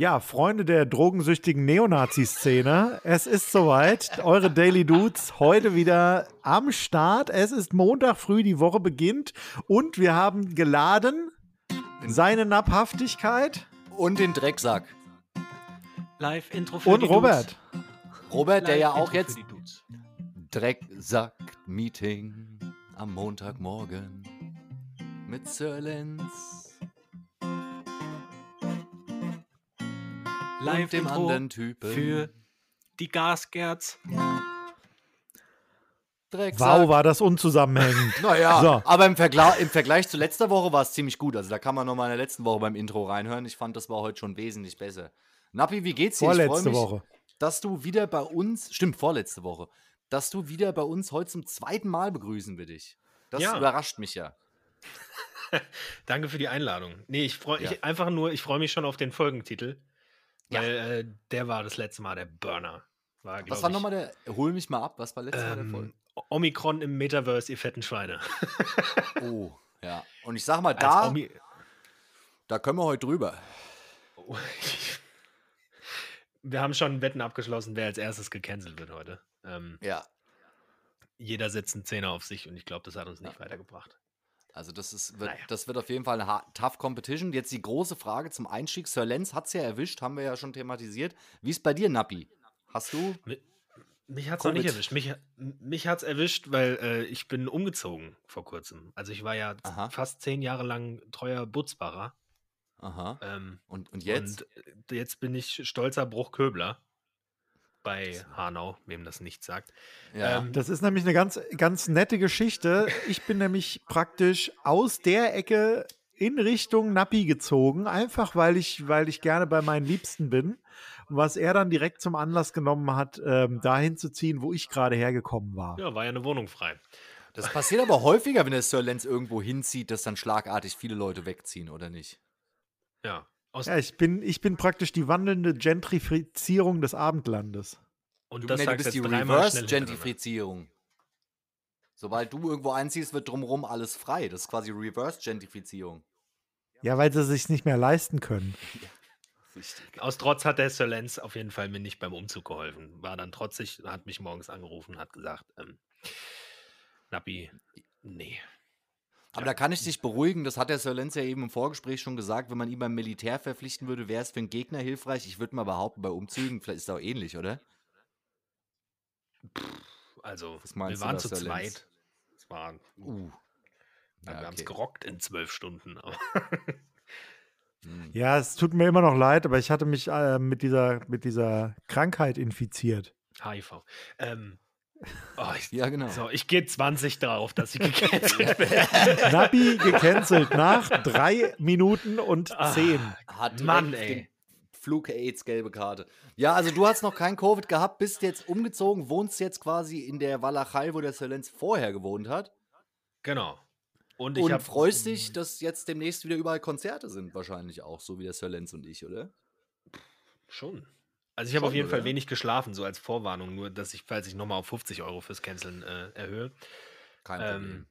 Ja, Freunde der drogensüchtigen Neonazi-Szene, es ist soweit. Eure Daily Dudes heute wieder am Start. Es ist Montag früh, die Woche beginnt und wir haben geladen seine Napphaftigkeit Und den Drecksack. Live-Intro für und die Robert. Robert, der ja auch jetzt für die Dudes. Drecksack-Meeting am Montagmorgen mit Sir Lenz dem Live-Intro anderen Typen. für die Gasgerz. Drecksack. Wow, war das unzusammenhängend. Naja, So. aber im, Vergla im Vergleich zu letzter Woche war es ziemlich gut. Also da kann man nochmal in der letzten Woche beim Intro reinhören. Ich fand, das war heute schon wesentlich besser. Nappi, wie geht's dir? Vorletzte mich, Woche. dass du wieder bei uns, stimmt, vorletzte Woche, dass du wieder bei uns heute zum zweiten Mal begrüßen wir dich. Das Ja. überrascht mich ja. Danke für die Einladung. Nee, ich freue Ja. ich einfach nur, ich freue mich schon auf den Folgentitel. Ja. Weil äh, der war das letzte Mal der Burner. War, Was war nochmal der, hol mich mal ab, was war letztes Mal der Folge? ähm, Omikron im Metaverse, ihr fetten Schweine. Oh, ja. Und ich sag mal, Als da, Omi da können wir heute drüber. Oh, Wir haben schon Wetten abgeschlossen, wer als erstes gecancelt wird heute. Ähm, Ja. jeder setzt einen Zehner auf sich und ich glaube, das hat uns nicht Ja. weitergebracht. Also das, ist, wird, Naja. das wird auf jeden Fall eine tough Competition. Jetzt die große Frage zum Einstieg. Sir Lenz hat es ja erwischt, haben wir ja schon thematisiert. Wie ist bei dir, Nappi? Hast du? Mich hat es noch nicht erwischt. Mich, mich hat es erwischt, weil äh, ich bin umgezogen vor kurzem. Also ich war ja Aha. fast zehn Jahre lang treuer Butzbacher. Aha. Ähm, Und, und jetzt? Und jetzt bin ich stolzer Bruchköbler bei Hanau, wem das nicht sagt. ja. ähm, Das ist nämlich eine ganz, ganz nette Geschichte. Ich bin nämlich praktisch aus der Ecke in Richtung Nappi gezogen, einfach weil ich, weil ich gerne bei meinen Liebsten bin. Und was er dann direkt zum Anlass genommen hat, ähm, dahin zu ziehen, wo ich gerade hergekommen war. Ja, war ja eine Wohnung frei. das passiert aber häufiger, wenn der Sir Lenz irgendwo hinzieht, dass dann schlagartig viele Leute wegziehen, oder nicht? Ja. Aus, Ja, ich bin, ich bin praktisch die wandelnde Gentrifizierung des Abendlandes. und Du, das nee, du bist die. Reverse-Gentrifizierung. Sobald du irgendwo einziehst, wird drumherum alles frei. Das ist quasi Reverse-Gentrifizierung. Ja, weil sie sich nicht mehr leisten können. Richtig. Aus Trotz hat der Sir Lenz auf jeden Fall mir nicht beim Umzug geholfen. War dann trotzig, hat mich morgens angerufen, hat gesagt, ähm, Nappi, nee. Aber Ja. da kann ich dich beruhigen, das hat der Sir Lenz ja eben im Vorgespräch schon gesagt, wenn man ihn beim Militär verpflichten würde, wäre es für einen Gegner hilfreich. Ich würde mal behaupten, bei Umzügen, vielleicht ist es auch ähnlich, oder? Also, wir waren da, zu Sir Lenz? zweit. Es war, Uh. wir Ja, haben es okay. gerockt in zwölf Stunden. aber- Hm. Ja, es tut mir immer noch leid, aber ich hatte mich äh, mit, dieser, mit dieser Krankheit infiziert. HIV. Ähm, oh, ich, Ja, genau. So, ich gehe 20 drauf, dass ich gecancelt werde. Nabi gecancelt nach drei Minuten und Ah. zehn. Hat Mann, ey. Flug AIDS gelbe Karte. Ja, also du hast noch kein Covid gehabt, bist jetzt umgezogen, wohnst jetzt quasi in der Walachei, wo der Sir Lenz vorher gewohnt hat. Genau. Und ich und hab, freust dich, dass jetzt demnächst wieder überall Konzerte sind, wahrscheinlich auch, so wie der Sir Lenz und ich, oder? Schon. Also ich habe auf jeden Fall wenig geschlafen, so als Vorwarnung, nur dass ich, falls ich nochmal auf 50 Euro fürs Canceln äh, erhöhe. Kein Ähm,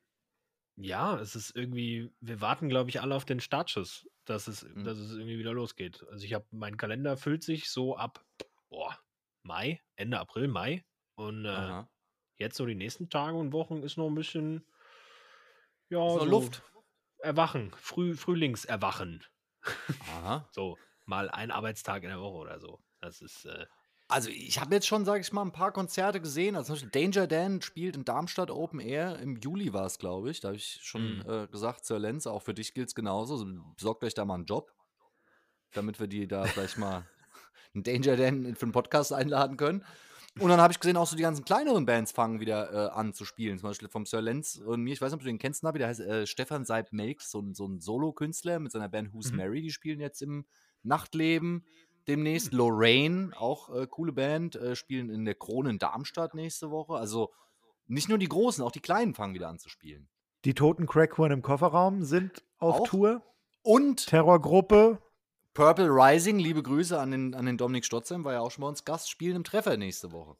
ja, es ist irgendwie, wir warten, glaube ich, alle auf den Startschuss, dass es, Mhm. dass es irgendwie wieder losgeht. Also ich habe, mein Kalender füllt sich so ab, boah, Mai, Ende April, Mai. Und äh, jetzt so die nächsten Tage und Wochen ist noch ein bisschen, ja, so Luft. Erwachen, Früh, Frühlingserwachen. Aha. So, mal ein Arbeitstag in der Woche oder so. Das ist, äh, Also ich habe jetzt schon, sage ich mal, ein paar Konzerte gesehen. Also zum Beispiel Danger Dan spielt in Darmstadt Open Air. Im Juli war es, glaube ich. Da habe ich schon Mhm. äh, gesagt, Sir Lenz, auch für dich gilt es genauso. Also, besorgt euch da mal einen Job, damit wir die da vielleicht mal einen Danger Dan für einen Podcast einladen können. Und dann habe ich gesehen, auch so die ganzen kleineren Bands fangen wieder äh, an zu spielen. Zum Beispiel vom Sir Lenz und mir, ich weiß nicht, ob du den kennst, Nabi, der heißt äh, Stefan Seib Melks, so, ein- so ein Solo-Künstler mit seiner Band Who's Mhm. Mary. Die spielen jetzt im Nachtleben demnächst. Lorraine, auch äh, coole Band, äh, spielen in der Krone in Darmstadt nächste Woche. Also nicht nur die Großen, auch die Kleinen fangen wieder an zu spielen. Die toten Crackhuren im Kofferraum sind auf Auch? Tour. Und Terrorgruppe. Purple Rising, liebe Grüße an den, an den Dominik Stotzheim, war ja auch schon bei uns Gast, spielen im Treffer nächste Woche.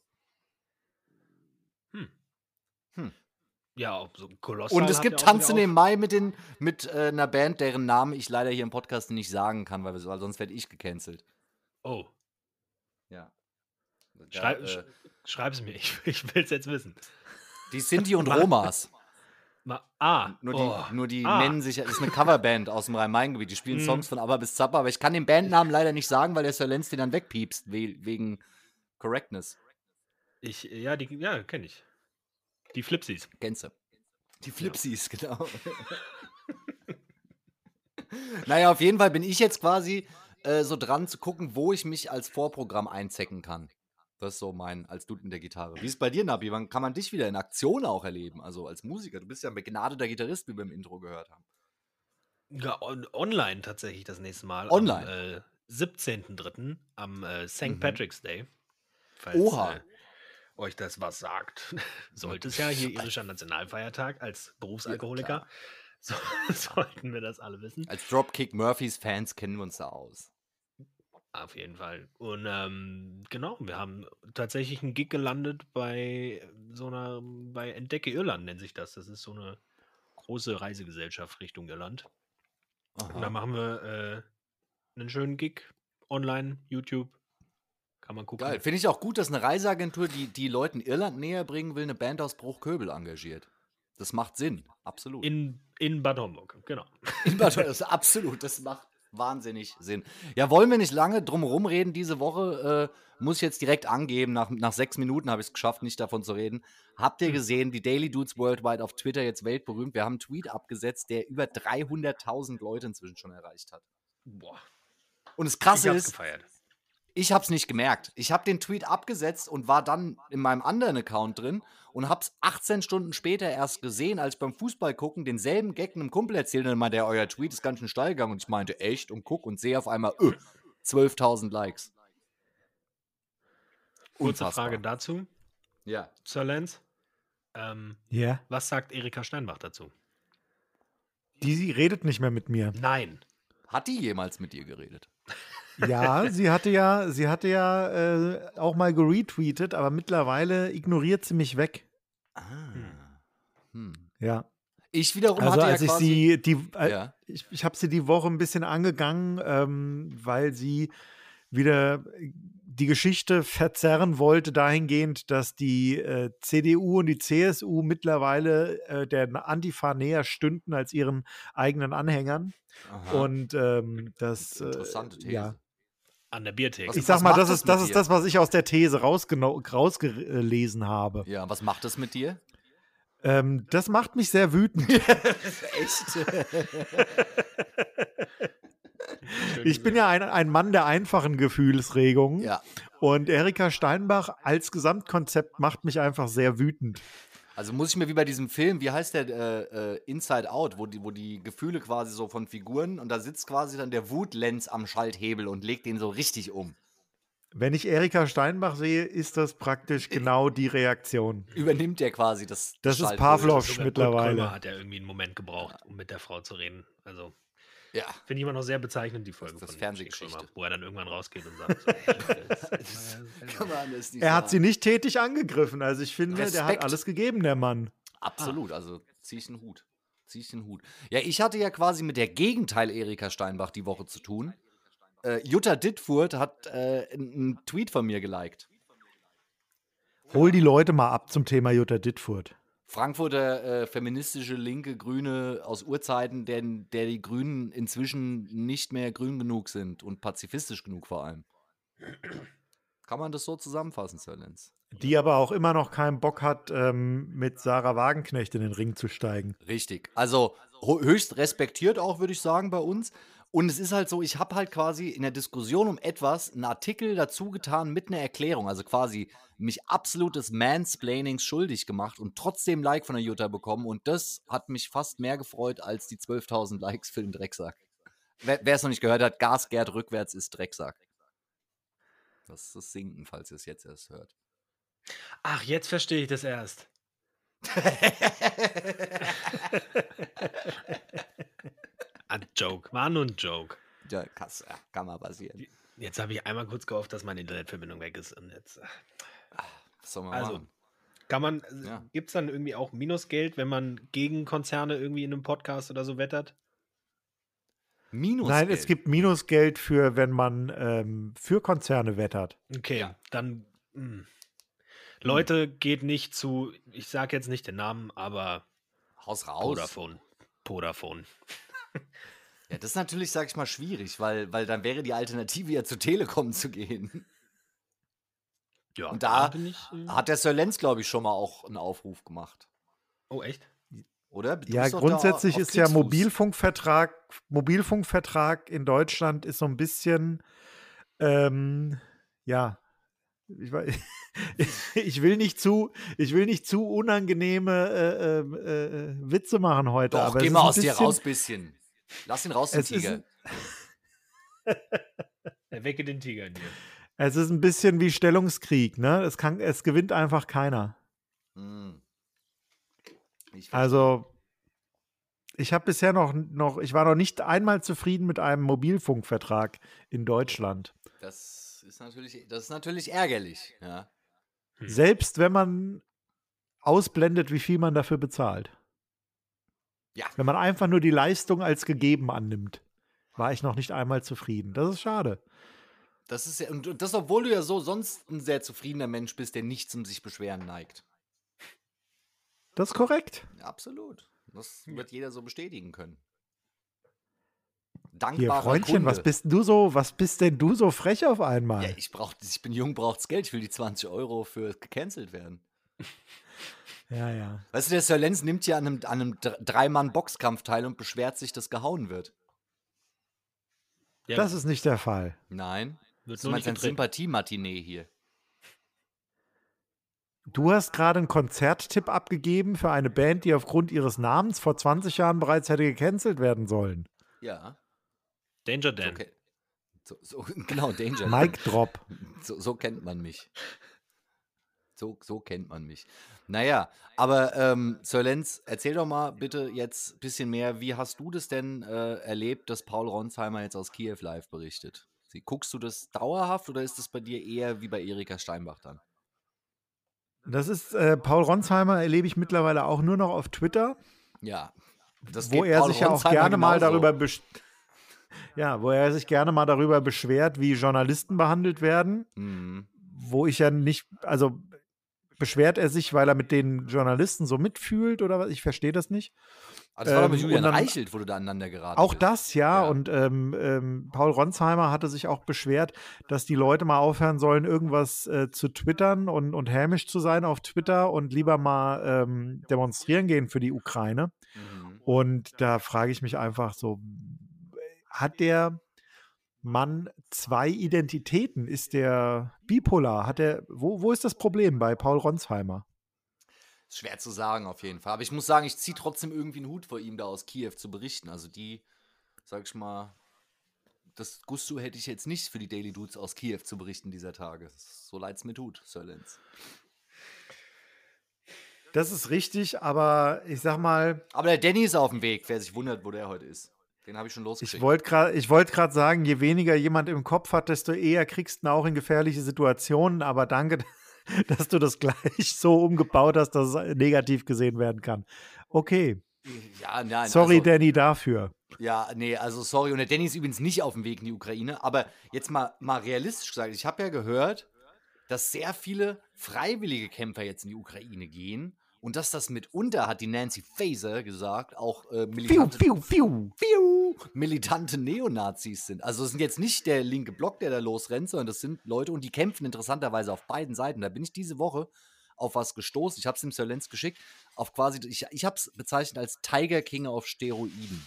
ja, auch so Kolossal. Und es gibt ja Tanzen im Mai mit, den, mit äh, einer Band, deren Namen ich leider hier im Podcast nicht sagen kann, weil, wir- weil sonst werde ich gecancelt. Oh, Ja. schreib, Ja, äh, schreib's mir. Ich, ich will es jetzt wissen. die Sinti und Romas. Ma ah, Nur die, oh. nur die Ah. nennen sich, das ist eine Coverband aus dem Rhein-Main-Gebiet. Die spielen Mhm. Songs von Aber bis Zappa, aber ich kann den Bandnamen leider nicht sagen, weil der Sir Lenz den dann wegpiepst, we wegen Correctness. Ich, ja, die, ja, kenne ich. Die Flipsies. Kennst du? Die Flipsies, genau. naja, auf jeden Fall bin ich jetzt quasi äh, so dran zu gucken, wo ich mich als Vorprogramm einzecken kann. Das ist so mein, als Dude mit der Gitarre. Wie ist es bei dir, Nabi? Wann kann man dich wieder in Aktion auch erleben? Also als Musiker. Du bist ja ein begnadeter Gitarrist, wie wir im Intro gehört haben. Ja, on, online tatsächlich das nächste Mal. Online? Am äh, 17.03. am äh, St. Mhm. Patrick's Day. Falls Oha. Äh, euch das was sagt. Sollte es ja hier irischer Nationalfeiertag als Berufsalkoholiker. so, sollten wir das alle wissen. Als Dropkick Murphys Fans kennen wir uns da aus. Auf jeden Fall. Und ähm, genau, wir haben tatsächlich einen Gig gelandet bei so einer, bei Entdecke Irland nennt sich das. Das ist so eine große Reisegesellschaft Richtung Irland. Und da Aha. machen wir äh, einen schönen Gig online, YouTube. Kann man gucken. Geil. Finde ich auch gut, dass eine Reiseagentur, die die Leuten Irland näher bringen will, eine Band aus Bruchköbel engagiert. Das macht Sinn. Absolut. In, in Bad Homburg, genau. In Bad Homburg, das absolut, das macht wahnsinnig Sinn. Ja, wollen wir nicht lange drum rumreden diese Woche? Äh, muss ich jetzt direkt angeben, nach, nach sechs Minuten habe ich es geschafft, nicht davon zu reden. Habt ihr gesehen, die Daily Dudes Worldwide auf Twitter jetzt weltberühmt? Wir haben einen Tweet abgesetzt, der über 300.000 Leute inzwischen schon erreicht hat. Boah. Und das Krasse ist, gefeiert. Ich habe es nicht gemerkt. Ich habe den Tweet abgesetzt und war dann in meinem anderen Account drin und habe es 18 Stunden später erst gesehen, als ich beim Fußball gucken denselben Gag einem Kumpel erzählt und dann meinte er, euer Tweet ist ganz schön steil gegangen und ich meinte, echt? Und guck und sehe auf einmal, öh, 12.000 Likes. Kurze Unfassbar. Frage dazu, Ja. Sir Lance. Ähm, Ja. was sagt Erika Steinbach dazu? Die sie redet nicht mehr mit mir. Nein. Hat die jemals mit dir geredet? Ja, sie hatte ja, sie hatte ja äh, auch mal geretweetet, aber mittlerweile ignoriert sie mich weg. Ah. Hm. Ja. Ich wiederum Also hatte als ja ich quasi, sie, die, äh, ja. ich, ich habe sie die Woche ein bisschen angegangen, ähm, weil sie wieder die Geschichte verzerren wollte dahingehend, dass die äh, CDU und die CSU mittlerweile äh, der Antifa näher stünden als ihren eigenen Anhängern. Aha. Und ähm, das, äh, Interessante These. ja, An der Biertheke. Ich sag mal, das das ist, das ist das, was ich aus der These rausgelesen habe. ja, was macht das mit dir? Ähm, das macht mich sehr wütend. Echt? Ich bin ja ein, ein Mann der einfachen Gefühlsregungen. ja. Und Erika Steinbach als Gesamtkonzept macht mich einfach sehr wütend. Also muss ich mir wie bei diesem Film, wie heißt der, äh, äh, Inside Out, wo die, wo die Gefühle quasi so von Figuren und da sitzt quasi dann der Wutlenz am Schalthebel und legt den so richtig um. Wenn ich Erika Steinbach sehe, ist das praktisch genau die Reaktion. Übernimmt der quasi das. Das ist Schalthebel. Pavlov. Sogar Kurt mittlerweile. Hat ja irgendwie einen Moment gebraucht, um mit der Frau zu reden. Also Ja. finde ich immer noch sehr bezeichnend, die Folge Das ist von Fernsehgeschichte. Wo er dann irgendwann rausgeht und sagt, so, das ist- Kann man das nicht Er hat sie nicht tätig angegriffen. Also ich finde, der hat Respekt. alles gegeben, der Mann. Absolut, also zieh ich den Hut. Zieh ich den Hut. Ja, ich hatte ja quasi mit der Gegenteil Erika Steinbach die Woche zu tun. Äh, Jutta Dittfurt hat äh, einen Tweet von mir geliked. Hol die Leute mal ab zum Thema Jutta Dittfurt. Frankfurter äh, feministische linke Grüne aus Urzeiten, der, der die Grünen inzwischen nicht mehr grün genug sind und pazifistisch genug vor allem. Kann man das so zusammenfassen, Sir Lenz? Die aber auch immer noch keinen Bock hat, ähm, mit Sarah Wagenknecht in den Ring zu steigen. Richtig. Also höchst respektiert auch, würde ich sagen, bei uns. Und es ist halt so, ich habe halt quasi in der Diskussion um etwas einen Artikel dazu getan mit einer Erklärung. Also quasi mich absolutes Mansplainings schuldig gemacht und trotzdem Like von der Jutta bekommen. Und das hat mich fast mehr gefreut als die 12.000 Likes für den Drecksack. Wer es noch nicht gehört hat, Gas gärt rückwärts ist Drecksack. Das ist das Sinken, falls ihr es jetzt erst hört. Ach, jetzt verstehe ich das erst. Ein Joke, war nur ein Joke. ja, krass, ja, kann mal passieren. Jetzt habe ich einmal kurz gehofft, dass meine Internetverbindung weg ist. Und jetzt äh, Was soll man Also, machen? kann man, Ja. gibt es dann irgendwie auch Minusgeld, wenn man gegen Konzerne irgendwie in einem Podcast oder so wettert? Minus. Nein, es gibt Minusgeld für, wenn man ähm, für Konzerne wettert. Okay, Ja. dann. Mh. Leute, geht nicht zu, ich sage jetzt nicht den Namen, aber Haus raus. Vodafone. Vodafone. Ja, das ist natürlich, sag ich mal, schwierig, weil, weil dann wäre die Alternative ja zu Telekom zu gehen. Ja, Und da bin ich. Äh, Hat der Sir Lenz, glaube ich, schon mal auch einen Aufruf gemacht. oh, echt? Oder? Du Ja, grundsätzlich ist ja. Mobilfunkvertrag, Mobilfunkvertrag in Deutschland ist so ein bisschen, ähm, ja, ich, ich will nicht zu, ich will nicht zu unangenehme äh, äh, äh, Witze machen heute. Doch, aber geh mal ein aus dir bisschen- raus, bisschen. Lass ihn raus, den Es Tiger. Erwecke den Tiger in dir. Es ist ein bisschen wie Stellungskrieg, ne? Es kann, es gewinnt einfach keiner. Hm. Ich. Also ich habe bisher noch, noch, ich war noch nicht einmal zufrieden mit einem Mobilfunkvertrag in Deutschland. das ist natürlich, das ist natürlich ärgerlich. Ja. Hm. Selbst wenn man ausblendet, wie viel man dafür bezahlt. Ja. Wenn man einfach nur die Leistung als gegeben annimmt, war ich noch nicht einmal zufrieden. Das ist schade. Das ist ja, und das, obwohl du ja so sonst ein sehr zufriedener Mensch bist, der nicht zum sich beschweren neigt. Das ist korrekt. Ja, absolut. Das wird jeder so bestätigen können. Hier, Dankbarer Freundchen, Kunde. was bist denn du so, was bist denn du so frech auf einmal? Ja, ich brauch, ich bin jung, braucht's Geld. Ich will die 20 Euro für gecancelt werden. ja. ja. Weißt du, der Sir Lenz nimmt ja an einem, an einem Dr- Dreimann-Boxkampf teil und beschwert sich, dass gehauen wird. Ja, Das ist nicht der Fall. Nein. wird Das nur ist nicht ein getreten. Sympathie-Matinee hier. Du hast gerade einen Konzerttipp abgegeben für eine Band, die aufgrund ihres Namens vor 20 Jahren bereits hätte gecancelt werden sollen. Ja. Danger Dan. Okay. So, so, genau, Danger. Mic Drop. So, so kennt man mich. So, so kennt man mich. Naja, aber ähm, Sir Lenz, erzähl doch mal bitte jetzt ein bisschen mehr. Wie hast du das denn äh, erlebt, dass Paul Ronsheimer jetzt aus Kiew live berichtet? Sie, guckst du das dauerhaft oder ist das bei dir eher wie bei Erika Steinbach dann? Das ist, äh, Paul Ronsheimer erlebe ich mittlerweile auch nur noch auf Twitter, Ja. Das wo er Paul sich ja auch gerne mal darüber besch ja, wo er sich gerne mal darüber beschwert, wie Journalisten behandelt werden, Mhm. wo ich ja nicht, also beschwert er sich, weil er mit den Journalisten so mitfühlt oder was? Ich verstehe das nicht. Ah, das war doch mit Ähm, Julian dann- Reichelt, du da aneinander geraten Auch bist. das, ja. Ja. Und ähm, ähm, Paul Ronsheimer hatte sich auch beschwert, dass die Leute mal aufhören sollen, irgendwas äh, zu twittern und, und hämisch zu sein auf Twitter und lieber mal ähm, demonstrieren gehen für die Ukraine. Mhm. Und da frage ich mich einfach so, hat der Mann zwei Identitäten? Ist der bipolar? Hat er, wo, wo ist das Problem bei Paul Ronsheimer? Schwer zu sagen, auf jeden Fall. Aber ich muss sagen, ich ziehe trotzdem irgendwie einen Hut vor ihm, da aus Kiew zu berichten. Also die, sag ich mal, das Gusto hätte ich jetzt nicht für die Daily Dudes aus Kiew zu berichten dieser Tage. So leid es mir tut, Sir Lenz. Das ist richtig, aber ich sag mal, Aber der Danny ist auf dem Weg, wer sich wundert, wo der heute ist. Den habe ich schon losgeschickt. Ich wollte gerade wollt sagen, je weniger jemand im Kopf hat, desto eher kriegst du ihn auch in gefährliche Situationen. Aber danke, dass du das gleich so umgebaut hast, dass es negativ gesehen werden kann. Okay, ja, nein. sorry, also, Danny, dafür. Ja, nee, also sorry. Und der Danny ist übrigens nicht auf dem Weg in die Ukraine. Aber jetzt mal, mal realistisch gesagt, ich habe ja gehört, dass sehr viele freiwillige Kämpfer jetzt in die Ukraine gehen. Und dass das mitunter, hat die Nancy Faeser gesagt, auch äh, Fiu, militante, fiu, fiu. Piu, militante Neonazis sind. Also es sind jetzt nicht der linke Block, der da losrennt, sondern das sind Leute und die kämpfen interessanterweise auf beiden Seiten. Da bin ich diese Woche auf was gestoßen. Ich habe es dem Sir Lenz geschickt. Auf quasi, ich, ich habe es bezeichnet als Tiger King auf Steroiden.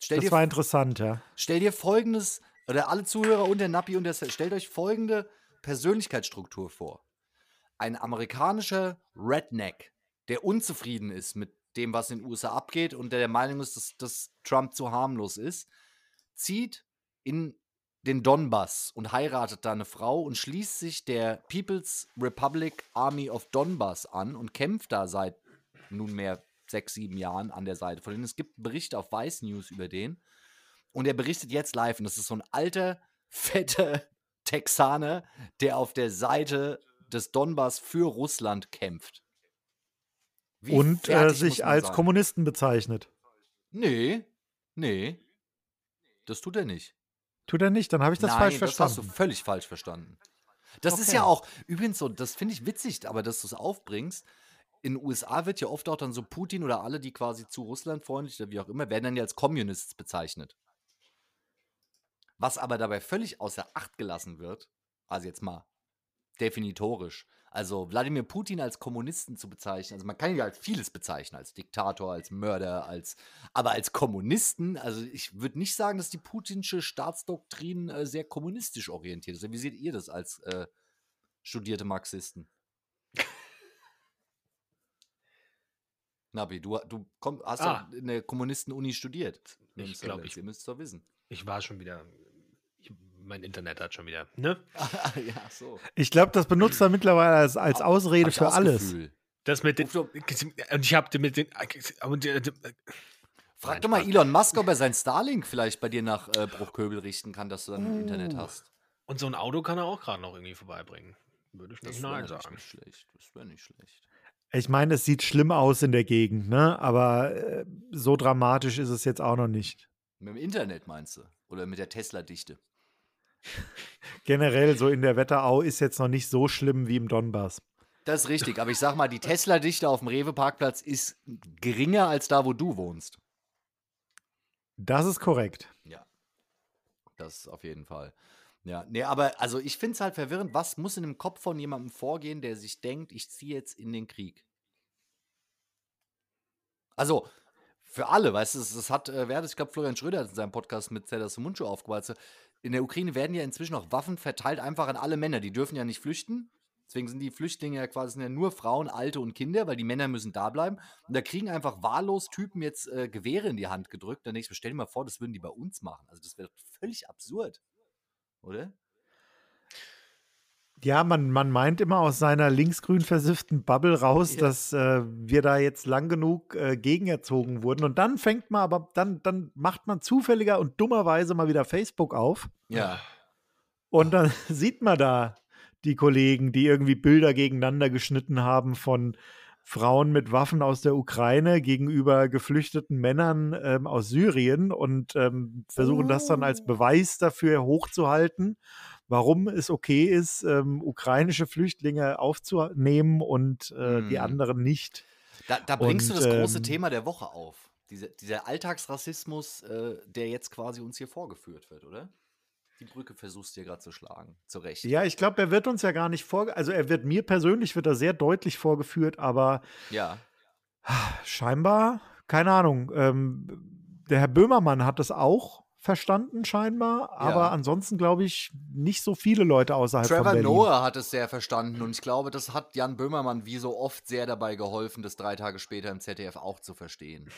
Stell Das dir, war interessant, ja. stell dir folgendes, oder alle Zuhörer und der Nappi und der stellt euch folgende Persönlichkeitsstruktur vor. Ein amerikanischer Redneck, der unzufrieden ist mit dem, was in den USA abgeht und der der Meinung ist, dass, dass Trump zu harmlos ist, zieht in den Donbass und heiratet da eine Frau und schließt sich der People's Republic Army of Donbass an und kämpft da seit nunmehr sechs, sieben Jahren an der Seite von denen. Es gibt einen Bericht auf Vice News über den und er berichtet jetzt live und das ist so ein alter, fetter Texaner, der auf der Seite des Donbass für Russland kämpft. Wie Und äh, sich als sein? Kommunisten bezeichnet. Nee. Nee. Das tut er nicht. Tut er nicht? Dann habe ich das Nein, falsch das hast du verstanden. völlig falsch verstanden. Das ist Okay. ja auch, übrigens so, das finde ich witzig, aber dass du es aufbringst. In den USA wird ja oft auch dann so Putin oder alle, die quasi zu Russland freundlich oder wie auch immer, werden dann ja als Communists bezeichnet. Was aber dabei völlig außer Acht gelassen wird, also jetzt mal definitorisch, also Wladimir Putin als Kommunisten zu bezeichnen, also man kann ihn ja als vieles bezeichnen, als Diktator, als Mörder, als, aber als Kommunisten, also ich würde nicht sagen, dass die putinsche Staatsdoktrin äh, sehr kommunistisch orientiert ist. Wie seht ihr das als äh, studierte Marxisten? Nabi, du, du komm, hast Ah. ja in der Kommunisten-Uni studiert. Ich Nimm's glaub, Silence, ich- Ihr müsst es doch wissen. Ich war schon wieder. Mein Internet hat schon wieder. Ne? ja, so. Ich glaube, das benutzt er mittlerweile als, als Ausrede für alles. Das mit den. Und ich habe mit den. Und, äh, Frag Nein, doch mal. Elon Musk, ob er sein Starlink vielleicht bei dir nach äh, Bruchköbel richten kann, dass du dann Internet Uh. hast. und so ein Auto kann er auch gerade noch irgendwie vorbeibringen. Würde ich nicht Das wäre nein sagen. nicht schlecht. Das wäre nicht schlecht. Ich meine, es sieht schlimm aus in der Gegend, ne? Aber äh, so dramatisch ist es jetzt auch noch nicht. Mit dem Internet meinst du? Oder mit der Tesla-Dichte? Generell so in der Wetterau ist jetzt noch nicht so schlimm wie im Donbass. Das ist richtig, aber ich sag mal, die Tesla-Dichte auf dem Rewe-Parkplatz ist geringer als da, wo du wohnst. Das ist korrekt. Ja. Das auf jeden Fall. Ja, nee, aber also ich finde es halt verwirrend, was muss in dem Kopf von jemandem vorgehen, der sich denkt, ich ziehe jetzt in den Krieg? Also, für alle, weißt du, das hat, äh, wer hat es, ich glaube, Florian Schröder hat in seinem Podcast mit Zelda Mundschuh aufgebaut. In der Ukraine werden ja inzwischen auch Waffen verteilt einfach an alle Männer. Die dürfen ja nicht flüchten. Deswegen sind die Flüchtlinge ja quasi sind ja nur Frauen, Alte und Kinder, weil die Männer müssen da bleiben. Und da kriegen einfach wahllos Typen jetzt äh, Gewehre in die Hand gedrückt. Dann denke ich stell dir mal vor, das würden die bei uns machen. Also das wäre völlig absurd. Oder? Ja, man, man meint immer aus seiner linksgrün versifften Bubble raus, Ja. dass äh, wir da jetzt lang genug äh, gegenerzogen wurden. Und dann fängt man aber, dann, dann macht man zufälliger und dummerweise mal wieder Facebook auf. Ja. Und dann sieht man da die Kollegen, die irgendwie Bilder gegeneinander geschnitten haben von Frauen mit Waffen aus der Ukraine gegenüber geflüchteten Männern ähm, aus Syrien und ähm, versuchen das dann als Beweis dafür hochzuhalten, warum es okay ist, ähm, ukrainische Flüchtlinge aufzunehmen und äh, die Hm. anderen nicht. Da, da bringst Und, du das große ähm, Thema der Woche auf. Diese, dieser Alltagsrassismus, äh, der jetzt quasi uns hier vorgeführt wird, oder? Die Brücke versuchst du hier gerade zu schlagen. Zu Recht. Ja, ich glaube, er wird uns ja gar nicht vor, also er wird mir persönlich wird er sehr deutlich vorgeführt, aber Ja. Scheinbar, keine Ahnung. Ähm, der Herr Böhmermann hat das auch verstanden, scheinbar. Aber Ja. ansonsten glaube ich nicht so viele Leute außerhalb von Trevor Berlin. Noah hat es sehr verstanden und ich glaube, das hat Jan Böhmermann wie so oft sehr dabei geholfen, das drei Tage später im ZDF auch zu verstehen.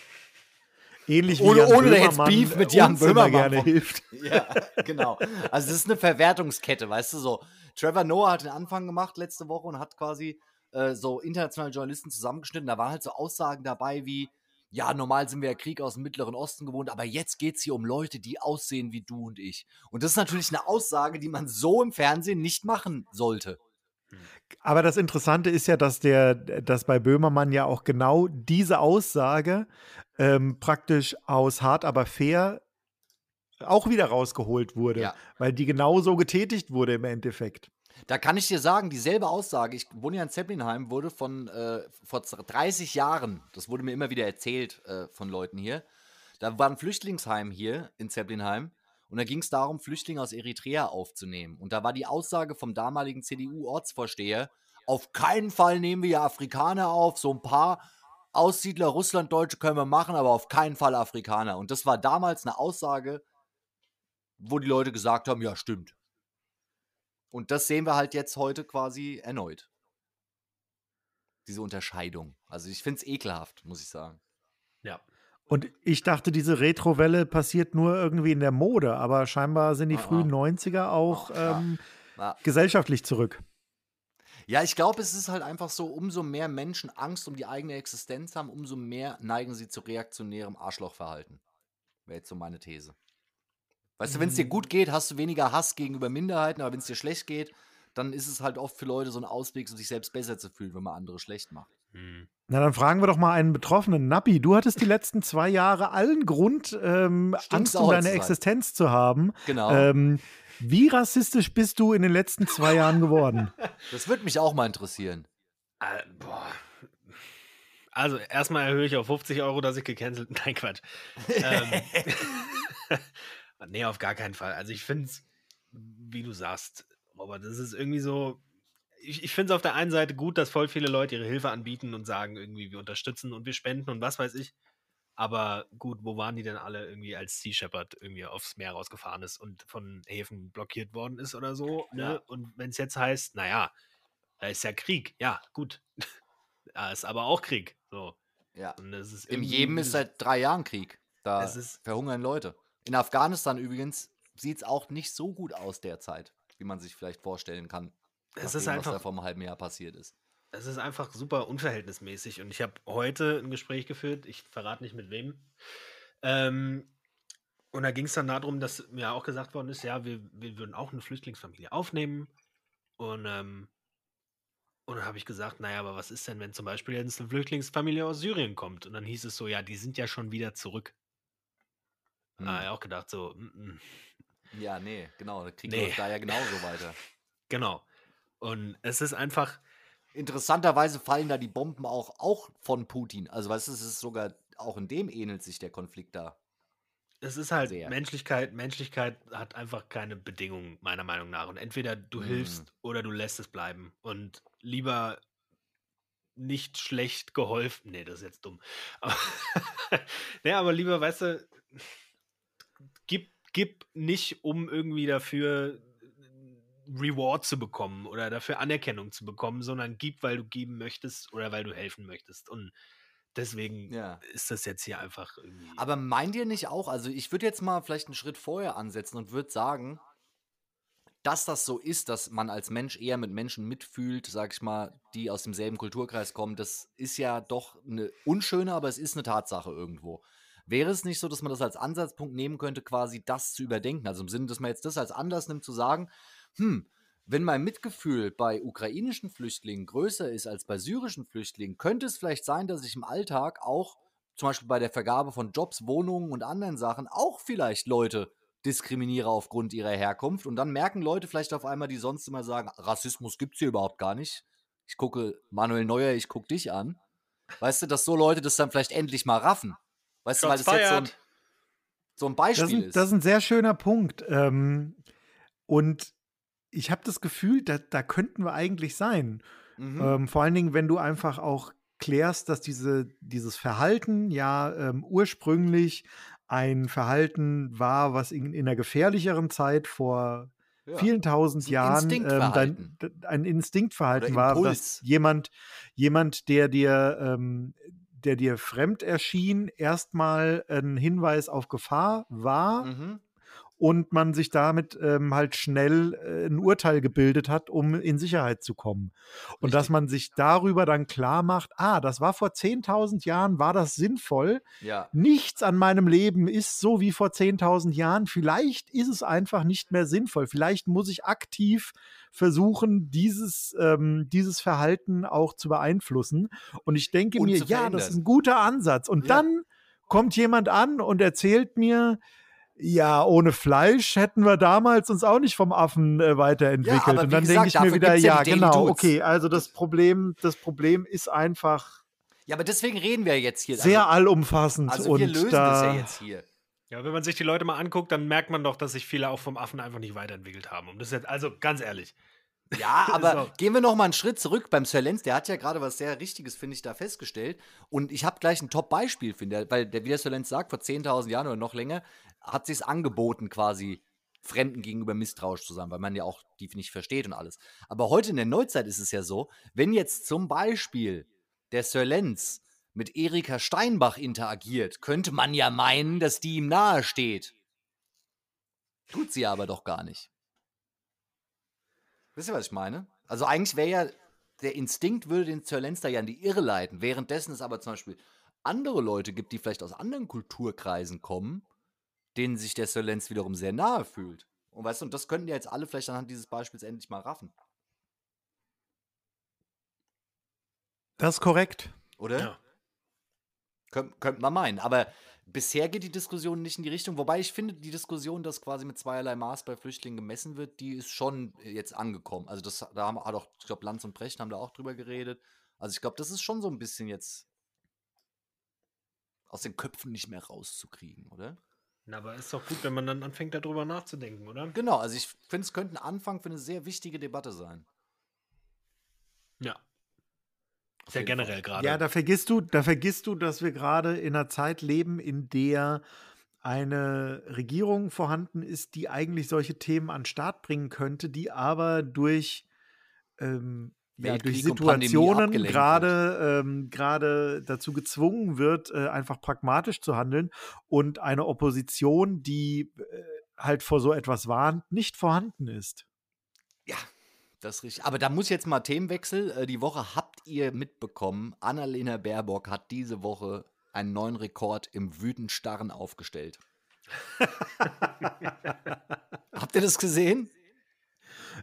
Ähnlich Ohne- wie Jan ohne da jetzt Böhmermann, Beef mit Jan Böhmermann gerne hilft. Ja, genau. Also das ist eine Verwertungskette, weißt du so. Trevor Noah hat den Anfang gemacht letzte Woche und hat quasi äh, so internationale Journalisten zusammengeschnitten. Da waren halt so Aussagen dabei wie, ja, normal sind wir ja Krieg aus dem Mittleren Osten gewohnt, aber jetzt geht es hier um Leute, die aussehen wie du und ich. Und das ist natürlich eine Aussage, die man so im Fernsehen nicht machen sollte. Aber das Interessante ist ja, dass der, dass bei Böhmermann ja auch genau diese Aussage ähm, praktisch aus hart aber fair auch wieder rausgeholt wurde, Ja. weil die genauso getätigt wurde im Endeffekt. Da kann ich dir sagen, dieselbe Aussage, ich wohne ja in Zeppelinheim, wurde von äh, vor 30 Jahren, das wurde mir immer wieder erzählt äh, von Leuten hier, da war ein Flüchtlingsheim hier in Zeppelinheim und da ging es darum, Flüchtlinge aus Eritrea aufzunehmen. Und da war die Aussage vom damaligen CDU-Ortsvorsteher, auf keinen Fall nehmen wir ja Afrikaner auf, so ein paar Aussiedler, Russlanddeutsche können wir machen, aber auf keinen Fall Afrikaner. Und das war damals eine Aussage, wo die Leute gesagt haben, ja, stimmt. Und das sehen wir halt jetzt heute quasi erneut. Diese Unterscheidung. Also ich finde es ekelhaft, muss ich sagen. Ja. Und ich dachte, diese Retrowelle passiert nur irgendwie in der Mode, aber scheinbar sind die Ah, frühen ah. 90er auch ähm, Ja. gesellschaftlich zurück. Ja, ich glaube, es ist halt einfach so, umso mehr Menschen Angst um die eigene Existenz haben, umso mehr neigen sie zu reaktionärem Arschlochverhalten. Wäre jetzt so meine These. Weißt du, wenn es dir gut geht, hast du weniger Hass gegenüber Minderheiten, aber wenn es dir schlecht geht, dann ist es halt oft für Leute so ein Ausweg, so sich selbst besser zu fühlen, wenn man andere schlecht macht. Hm. Na, dann fragen wir doch mal einen Betroffenen. Nappi, du hattest die letzten zwei Jahre allen Grund, ähm, Angst um deine. Existenz zu haben. Genau. Ähm, wie rassistisch bist du in den letzten zwei Jahren geworden? das würde mich auch mal interessieren. Äh, boah. Also, erstmal erhöhe ich auf 50 Euro, dass ich gecancelt. Nein, Quatsch. ähm, nee, auf gar keinen Fall. Also, ich finde es, wie du sagst, Robert, das ist irgendwie so. Ich, ich finde es auf der einen Seite gut, dass voll viele Leute ihre Hilfe anbieten und sagen, irgendwie, wir unterstützen und wir spenden und was weiß ich. Aber gut, wo waren die denn alle irgendwie, als Sea Shepherd irgendwie aufs Meer rausgefahren ist und von Häfen blockiert worden ist oder so? Ne? Ja. Und wenn es jetzt heißt, naja, da ist ja Krieg, ja, gut. da ist aber auch Krieg. So. Ja. Und das ist Im Jemen ist seit drei Jahren Krieg. Da verhungern Leute. In Afghanistan übrigens sieht es auch nicht so gut aus derzeit, wie man sich vielleicht vorstellen kann. Es ist dem, was da einfach, vor einem halben Jahr passiert ist. es ist einfach super unverhältnismäßig. Und ich habe heute ein Gespräch geführt, ich verrate nicht mit wem. Ähm, und da ging es dann darum, dass mir auch gesagt worden ist, ja, wir, wir würden auch eine Flüchtlingsfamilie aufnehmen. Und, ähm, und dann habe ich gesagt, naja, aber was ist denn, wenn zum Beispiel jetzt eine Flüchtlingsfamilie aus Syrien kommt? Und dann hieß es so, ja, die sind ja schon wieder zurück. Hm. Da habe ich auch gedacht, so, mm, mm. Ja, nee, genau. Der Krieg Nee. läuft da ja genauso weiter. genau. Und es ist einfach, Interessanterweise fallen da die Bomben auch, auch von Putin. Also, weißt du, es ist sogar, auch in dem ähnelt sich der Konflikt da. Es ist halt Sehr. Menschlichkeit. Menschlichkeit hat einfach keine Bedingungen, meiner Meinung nach. Und entweder du Mhm. hilfst oder du lässt es bleiben. Und lieber nicht schlecht geholfen. Nee, das ist jetzt dumm. Aber, nee, aber lieber, weißt du, gib, nicht, um irgendwie dafür Reward zu bekommen oder dafür Anerkennung zu bekommen, sondern gib, weil du geben möchtest oder weil du helfen möchtest. Und deswegen Ja. ist das jetzt hier einfach irgendwie. Aber meint ihr nicht auch, also ich würde jetzt mal vielleicht einen Schritt vorher ansetzen und würde sagen, dass das so ist, dass man als Mensch eher mit Menschen mitfühlt, sag ich mal, die aus demselben Kulturkreis kommen, das ist ja doch eine unschöne, aber es ist eine Tatsache irgendwo. Wäre es nicht so, dass man das als Ansatzpunkt nehmen könnte, quasi das zu überdenken? Also im Sinne, dass man jetzt das als Anlass nimmt, zu sagen, hm, wenn mein Mitgefühl bei ukrainischen Flüchtlingen größer ist als bei syrischen Flüchtlingen, könnte es vielleicht sein, dass ich im Alltag auch zum Beispiel bei der Vergabe von Jobs, Wohnungen und anderen Sachen auch vielleicht Leute diskriminiere aufgrund ihrer Herkunft. Und dann merken Leute vielleicht auf einmal, die sonst immer sagen, Rassismus gibt es hier überhaupt gar nicht. Ich gucke Manuel Neuer, ich gucke dich an. Weißt du, dass so Leute das dann vielleicht endlich mal raffen. Weißt du, weil Shots das jetzt so ein, so ein Das Beispiel ist, ein- ist. das ist ein sehr schöner Punkt. Ähm, und ich habe das Gefühl, da, da könnten wir eigentlich sein. mhm. Ähm, vor allen Dingen, wenn du einfach auch klärst, dass diese, dieses Verhalten ja ähm, ursprünglich ein Verhalten war, was in, in einer gefährlicheren Zeit vor ja. vielen tausend ein Jahren ähm, Instinktverhalten. dein, ein Instinktverhalten war, dass jemand, jemand, der dir, ähm, der dir fremd erschien, erstmal ein Hinweis auf Gefahr war Mhm. Und man sich damit ähm, halt schnell äh, ein Urteil gebildet hat, um in Sicherheit zu kommen. Und dass Richtig. man sich darüber dann klar macht, ah, das war vor 10.000 Jahren, war das sinnvoll? Ja. Nichts an meinem Leben ist so wie vor 10.000 Jahren. Vielleicht ist es einfach nicht mehr sinnvoll. Vielleicht muss ich aktiv versuchen, dieses, ähm, dieses Verhalten auch zu beeinflussen. Und ich denke Und mir, ja, das ist ein guter Ansatz. Und Ja. dann kommt jemand an und erzählt mir, ja, ohne Fleisch hätten wir damals uns auch nicht vom Affen äh, weiterentwickelt. aber und dann denke ich mir wieder, ja ja, genau, Dudes. okay, also das Problem, das Problem ist einfach ja, aber deswegen reden wir jetzt hier. sehr also, allumfassend. also und wir lösen da, das ja jetzt hier. Ja, wenn man sich die Leute mal anguckt, dann merkt man doch, dass sich viele auch vom Affen einfach nicht weiterentwickelt haben. Und das ist jetzt, also ganz ehrlich. Ja, aber So. gehen wir noch mal einen Schritt zurück beim Sir Lenz. Der hat ja gerade was sehr Richtiges, finde ich, da festgestellt. Und ich habe gleich ein Top-Beispiel, finde ich. Weil, der, wie der Sir Lenz sagt, vor 10.000 Jahren oder noch länger, hat sich angeboten, quasi Fremden gegenüber misstrauisch zu sein, weil man ja auch die nicht versteht und alles. Aber heute in der Neuzeit ist es ja so, wenn jetzt zum Beispiel der Sir Lenz mit Erika Steinbach interagiert, könnte man ja meinen, dass die ihm nahe steht. Tut sie aber doch gar nicht. Wisst ihr, was ich meine? Also eigentlich wäre ja, der Instinkt würde den Sir Lenster ja in die Irre leiten. Währenddessen es aber zum Beispiel andere Leute gibt, die vielleicht aus anderen Kulturkreisen kommen, denen sich der Sir Lenz wiederum sehr nahe fühlt. Und weißt du, und das könnten ja jetzt alle vielleicht anhand dieses Beispiels endlich mal raffen. Das ist korrekt. Oder? Ja. Kön könnte man meinen. Aber bisher geht die Diskussion nicht in die Richtung. Wobei ich finde, die Diskussion, dass quasi mit zweierlei Maß bei Flüchtlingen gemessen wird, die ist schon jetzt angekommen. Also das, da haben auch, ich glaube, Lanz und Brecht haben da auch drüber geredet. Also ich glaube, das ist schon so ein bisschen jetzt aus den Köpfen nicht mehr rauszukriegen, oder? Na, aber ist doch gut, wenn man dann anfängt, darüber nachzudenken, oder? Genau, also ich finde, es könnte ein Anfang für eine sehr wichtige Debatte sein. Ja. Sehr generell gerade. Ja, da vergisst du, da vergisst du, dass wir gerade in einer Zeit leben, in der eine Regierung vorhanden ist, die eigentlich solche Themen an den Start bringen könnte, die aber durch, ähm, ja, durch Situationen gerade ähm, gerade dazu gezwungen wird, äh, einfach pragmatisch zu handeln und eine Opposition, die äh, halt vor so etwas warnt, nicht vorhanden ist. Ja, das ist richtig. Aber da muss jetzt mal Themenwechsel. Äh, Die Woche habt ihr mitbekommen, Annalena Baerbock hat diese Woche einen neuen Rekord im Wütenstarren aufgestellt. Habt ihr das gesehen?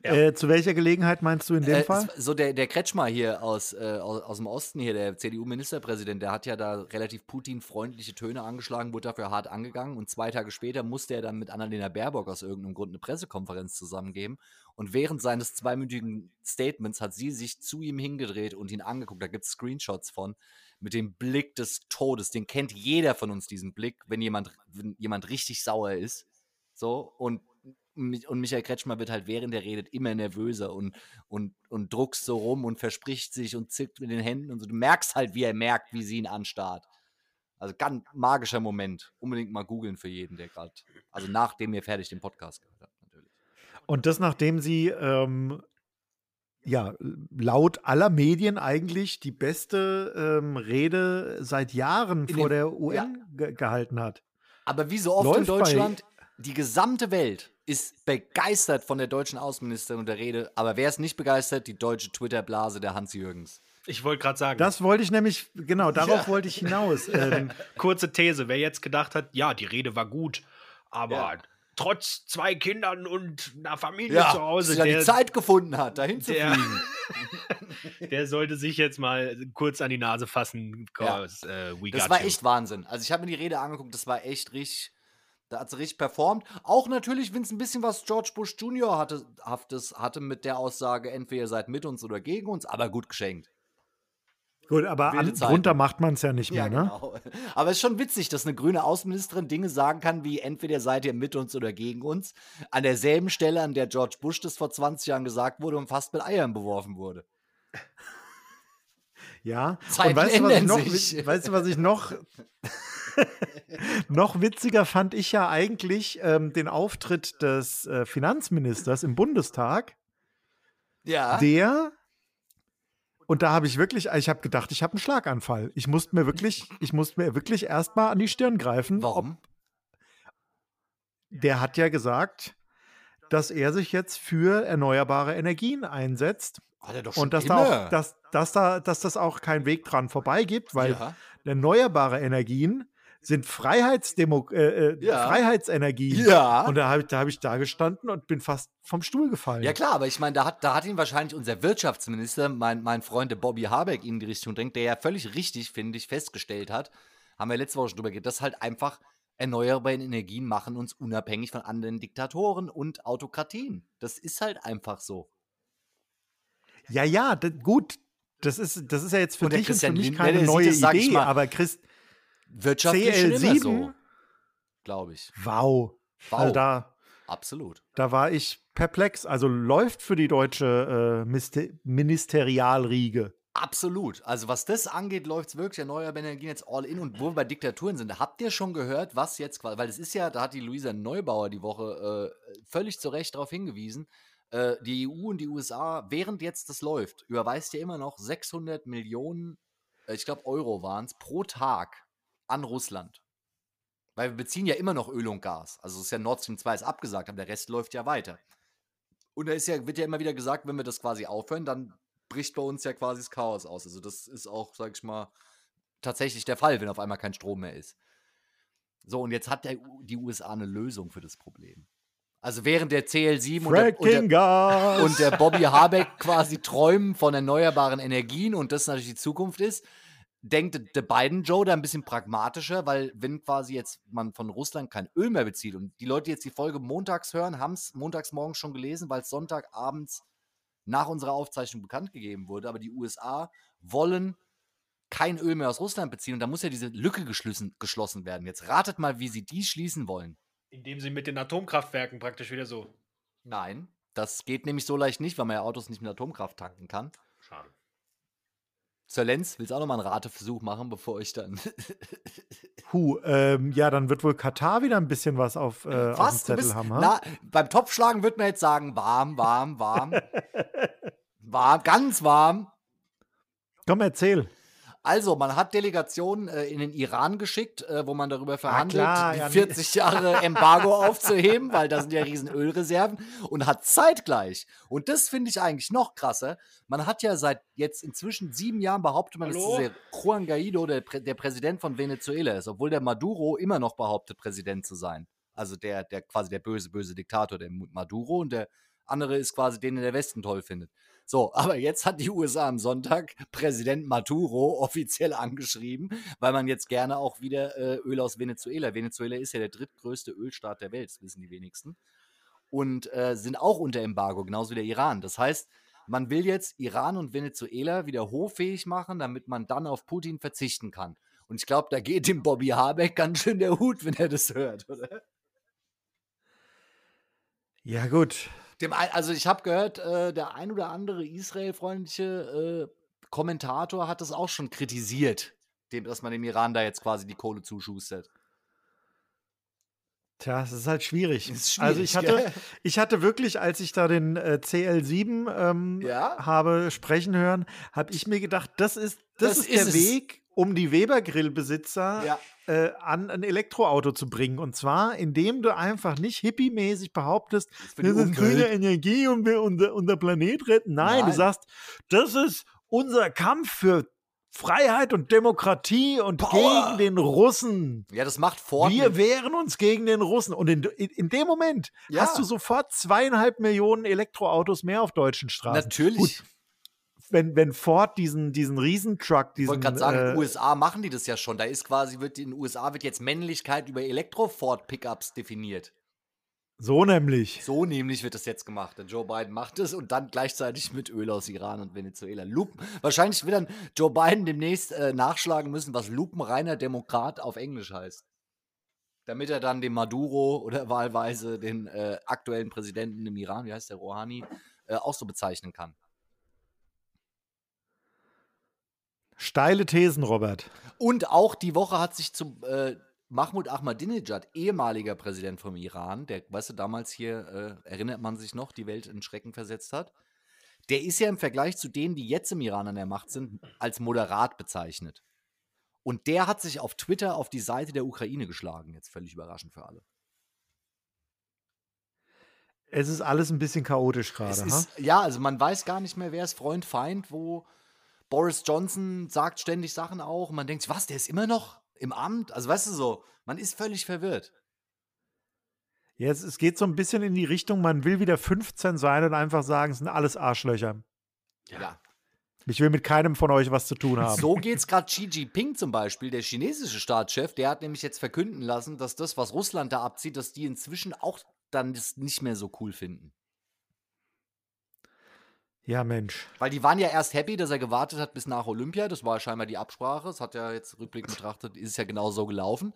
Ja. Äh, zu welcher Gelegenheit meinst du in dem Äh, Fall? so der, der Kretschmer hier aus, äh, aus, aus dem Osten hier, der CDU-Ministerpräsident, der hat ja da relativ Putin-freundliche Töne angeschlagen, wurde dafür hart angegangen. Und zwei Tage später musste er dann mit Annalena Baerbock aus irgendeinem Grund eine Pressekonferenz zusammengeben. Und während seines zweiminütigen Statements hat sie sich zu ihm hingedreht und ihn angeguckt, da gibt es Screenshots von, mit dem Blick des Todes, den kennt jeder von uns, diesen Blick, wenn jemand, wenn jemand richtig sauer ist, so, und und Michael Kretschmer wird halt während der redet immer nervöser und, und, und druckst so rum und verspricht sich und zickt mit den Händen und so. Du merkst halt, wie er merkt, wie sie ihn anstarrt. Also ganz magischer Moment. Unbedingt mal googeln für jeden, der gerade, also nachdem ihr fertig den Podcast gehört habt, natürlich. Und das, nachdem sie ähm, ja laut aller Medien eigentlich die beste ähm, Rede seit Jahren In vor dem- der UN ge gehalten hat. Aber wie so oft Läuft in Deutschland, die gesamte Welt ist begeistert von der deutschen Außenministerin und der Rede. Aber wer ist nicht begeistert? Die deutsche Twitter-Blase der Hans Jürgens. Ich wollte gerade sagen, Das wollte ich nämlich, genau, darauf wollte ich hinaus. Ähm, kurze These. Wer jetzt gedacht hat, ja, die Rede war gut, aber Ja. trotz zwei Kindern und einer Familie zu Hause, dass sie dann der, die Zeit gefunden hat, dahin zu der- fliegen. der sollte sich jetzt mal kurz an die Nase fassen. Ja. 'cause, äh, we Das got war you. echt Wahnsinn. Also ich habe mir die Rede angeguckt, das war echt richtig, da hat sie richtig performt. Auch natürlich, wenn es ein bisschen was George Bush Jr. hatte, haftes hatte mit der Aussage, entweder ihr seid mit uns oder gegen uns, aber gut geschenkt. gut, aber an, drunter macht man es ja nicht mehr, ne? genau. Aber es ist schon witzig, dass eine grüne Außenministerin Dinge sagen kann, wie entweder seid ihr mit uns oder gegen uns, an derselben Stelle, an der George Bush das vor 20 Jahren gesagt wurde und fast mit Eiern beworfen wurde. Ja. Zeiten Und weißt du, was ich noch, weißt du, was ich noch, noch witziger fand ich ja eigentlich ähm, den Auftritt des äh, Finanzministers im Bundestag, Ja. der und da habe ich wirklich, ich habe gedacht, ich habe einen Schlaganfall. Ich musste mir wirklich, ich musste mir wirklich erstmal an die Stirn greifen. Warum? Der hat ja gesagt, dass er sich jetzt für erneuerbare Energien einsetzt Hat er doch schon und dass immer. da auch, dass, dass da, dass das auch kein Weg dran vorbei gibt, weil ja. erneuerbare Energien sind Freiheitsdemo äh, äh, Ja. Freiheitsenergien. Ja. Und da habe ich, da hab ich da gestanden und bin fast vom Stuhl gefallen. Ja klar, aber ich meine, da hat, da hat ihn wahrscheinlich unser Wirtschaftsminister, mein, mein Freund Bobby Habeck, in die Richtung drängt, der ja völlig richtig, finde ich, festgestellt hat, haben wir letzte Woche schon drüber geredet, dass halt einfach erneuerbare Energien machen uns unabhängig von anderen Diktatoren und Autokratien. Das ist halt einfach so. ja, ja gut. Das ist, das ist ja jetzt für dich und für mich Lindner, keine neue Idee, mal, aber Christ, Wirtschaftlich schon immer CL7, so, glaube ich. wow. Wow, Also da, absolut. da war ich perplex. Also läuft für die deutsche äh, Ministerialriege. Absolut. Also was das angeht, läuft es wirklich erneuerbare Energien jetzt all in. Und wo wir bei Diktaturen sind, habt ihr schon gehört, was jetzt quasi, weil es ist ja, da hat die Luisa Neubauer die Woche äh, völlig zu Recht darauf hingewiesen, äh, die EU und die USA, während jetzt das läuft, überweist ja immer noch 600 Millionen, äh, ich glaube Euro waren es, pro Tag an Russland. Weil wir beziehen ja immer noch Öl und Gas. Also es ist ja Nord Stream 2 ist abgesagt, aber der Rest läuft ja weiter. Und da ist ja, wird ja immer wieder gesagt, wenn wir das quasi aufhören, dann bricht bei uns ja quasi das Chaos aus. Also das ist auch, sag ich mal, tatsächlich der Fall, wenn auf einmal kein Strom mehr ist. So, und jetzt hat der, die USA eine Lösung für das Problem. Also während der CL7 und der, und, der, und der Bobby Habeck quasi träumen von erneuerbaren Energien und das natürlich die Zukunft ist, denkt der Biden Joe da ein bisschen pragmatischer, weil wenn quasi jetzt man von Russland kein Öl mehr bezieht und die Leute die jetzt die Folge montags hören, haben es montags morgens schon gelesen, weil es Sonntagabends nach unserer Aufzeichnung bekannt gegeben wurde, aber die USA wollen kein Öl mehr aus Russland beziehen und da muss ja diese Lücke geschlossen, geschlossen werden. Jetzt ratet mal, wie sie die schließen wollen. Indem sie mit den Atomkraftwerken praktisch wieder so. Nein, das geht nämlich so leicht nicht, weil man ja Autos nicht mit Atomkraft tanken kann. Schade. Sir Lenz, willst du auch nochmal einen Rateversuch machen, bevor ich dann. Puh, ähm, ja, dann wird wohl Katar wieder ein bisschen was auf, äh, auf dem Was? Zettel bist, haben. ha? na, beim Topfschlagen wird man jetzt sagen, warm, warm, warm. warm, ganz warm. Komm, erzähl. Also, man hat Delegationen äh, in den Iran geschickt, äh, wo man darüber verhandelt, klar, die ja, 40 Jahre Embargo aufzuheben, weil da sind ja riesen Ölreserven und hat zeitgleich, und das finde ich eigentlich noch krasser, man hat ja seit jetzt inzwischen sieben Jahren behauptet, man, Hallo? dieser Juan Guaido der, der Präsident von Venezuela ist, obwohl der Maduro immer noch behauptet, Präsident zu sein. Also der, der quasi der böse, böse Diktator, der Maduro, und der andere ist quasi den, den der Westen toll findet. So, aber jetzt hat die USA am Sonntag Präsident Maduro offiziell angeschrieben, weil man jetzt gerne auch wieder äh, Öl aus Venezuela. Venezuela ist ja der drittgrößte Ölstaat der Welt, das wissen die wenigsten. Und äh, sind auch unter Embargo, genauso wie der Iran. Das heißt, man will jetzt Iran und Venezuela wieder hoffähig machen, damit man dann auf Putin verzichten kann. Und ich glaube, da geht dem Bobby Habeck ganz schön der Hut, wenn er das hört, oder? Ja, gut. Dem, also ich habe gehört, äh, der ein oder andere israelfreundliche äh, Kommentator hat das auch schon kritisiert, dem, dass man dem Iran da jetzt quasi die Kohle zuschustert. Tja, es ist halt schwierig. Ist also schwierig, ich hatte, gell? ich hatte wirklich, als ich da den äh, CL7 ähm, Ja? habe sprechen hören, habe ich mir gedacht, das ist, das, Das ist, ist der es. Weg, um die Weber-Grillbesitzer Ja. äh, an ein Elektroauto zu bringen. Und zwar, indem du einfach nicht hippie-mäßig behauptest, wir sind grüne. Energie und wir unser, unser Planet retten. Nein, du Nein. sagst, das ist unser Kampf für Freiheit und Demokratie und Power. gegen den Russen. Ja, das macht Ford. Wir mit- wehren uns gegen den Russen. Und in, in, in dem Moment Ja. hast du sofort zweieinhalb Millionen Elektroautos mehr auf deutschen Straßen. Natürlich. Gut, wenn, wenn Ford diesen, diesen Riesentruck, ich diesen. wollte gerade sagen, in äh, den USA machen die das ja schon. Da ist quasi, wird in den USA wird jetzt Männlichkeit über Elektro-Ford-Pickups definiert. so nämlich. So nämlich wird das jetzt gemacht. Der Joe Biden macht es und dann gleichzeitig mit Öl aus Iran und Venezuela. Lupen. Wahrscheinlich wird dann Joe Biden demnächst äh, nachschlagen müssen, was lupenreiner Demokrat auf Englisch heißt. Damit er dann den Maduro oder wahlweise den äh, aktuellen Präsidenten im Iran, wie heißt der Rouhani, äh, auch so bezeichnen kann. Steile Thesen, Robert. Und auch die Woche hat sich zum äh, Mahmoud Ahmadinejad, ehemaliger Präsident vom Iran, der, weißt du, damals hier, äh, erinnert man sich noch, die Welt in Schrecken versetzt hat. Der ist ja im Vergleich zu denen, die jetzt im Iran an der Macht sind, als moderat bezeichnet. Und der hat sich auf Twitter auf die Seite der Ukraine geschlagen. Jetzt völlig überraschend für alle. Es ist alles ein bisschen chaotisch gerade. ja, also man weiß gar nicht mehr, wer ist Freund, Feind, wo Boris Johnson sagt ständig Sachen auch. Und man denkt sich, was, der ist immer noch im Amt? Also weißt du so, man ist völlig verwirrt. Ja, es, es geht so ein bisschen in die Richtung, man will wieder 15 sein und einfach sagen, es sind alles Arschlöcher. Ja. Ich will mit keinem von euch was zu tun haben. So geht's gerade Xi Jinping zum Beispiel, der chinesische Staatschef, der hat nämlich jetzt verkünden lassen, dass das, was Russland da abzieht, dass die inzwischen auch dann das nicht mehr so cool finden. Ja, Mensch. Weil die waren ja erst happy, dass er gewartet hat bis nach Olympia. Das war scheinbar die Absprache. Das hat ja jetzt rückblickend betrachtet, ist es ja genau so gelaufen.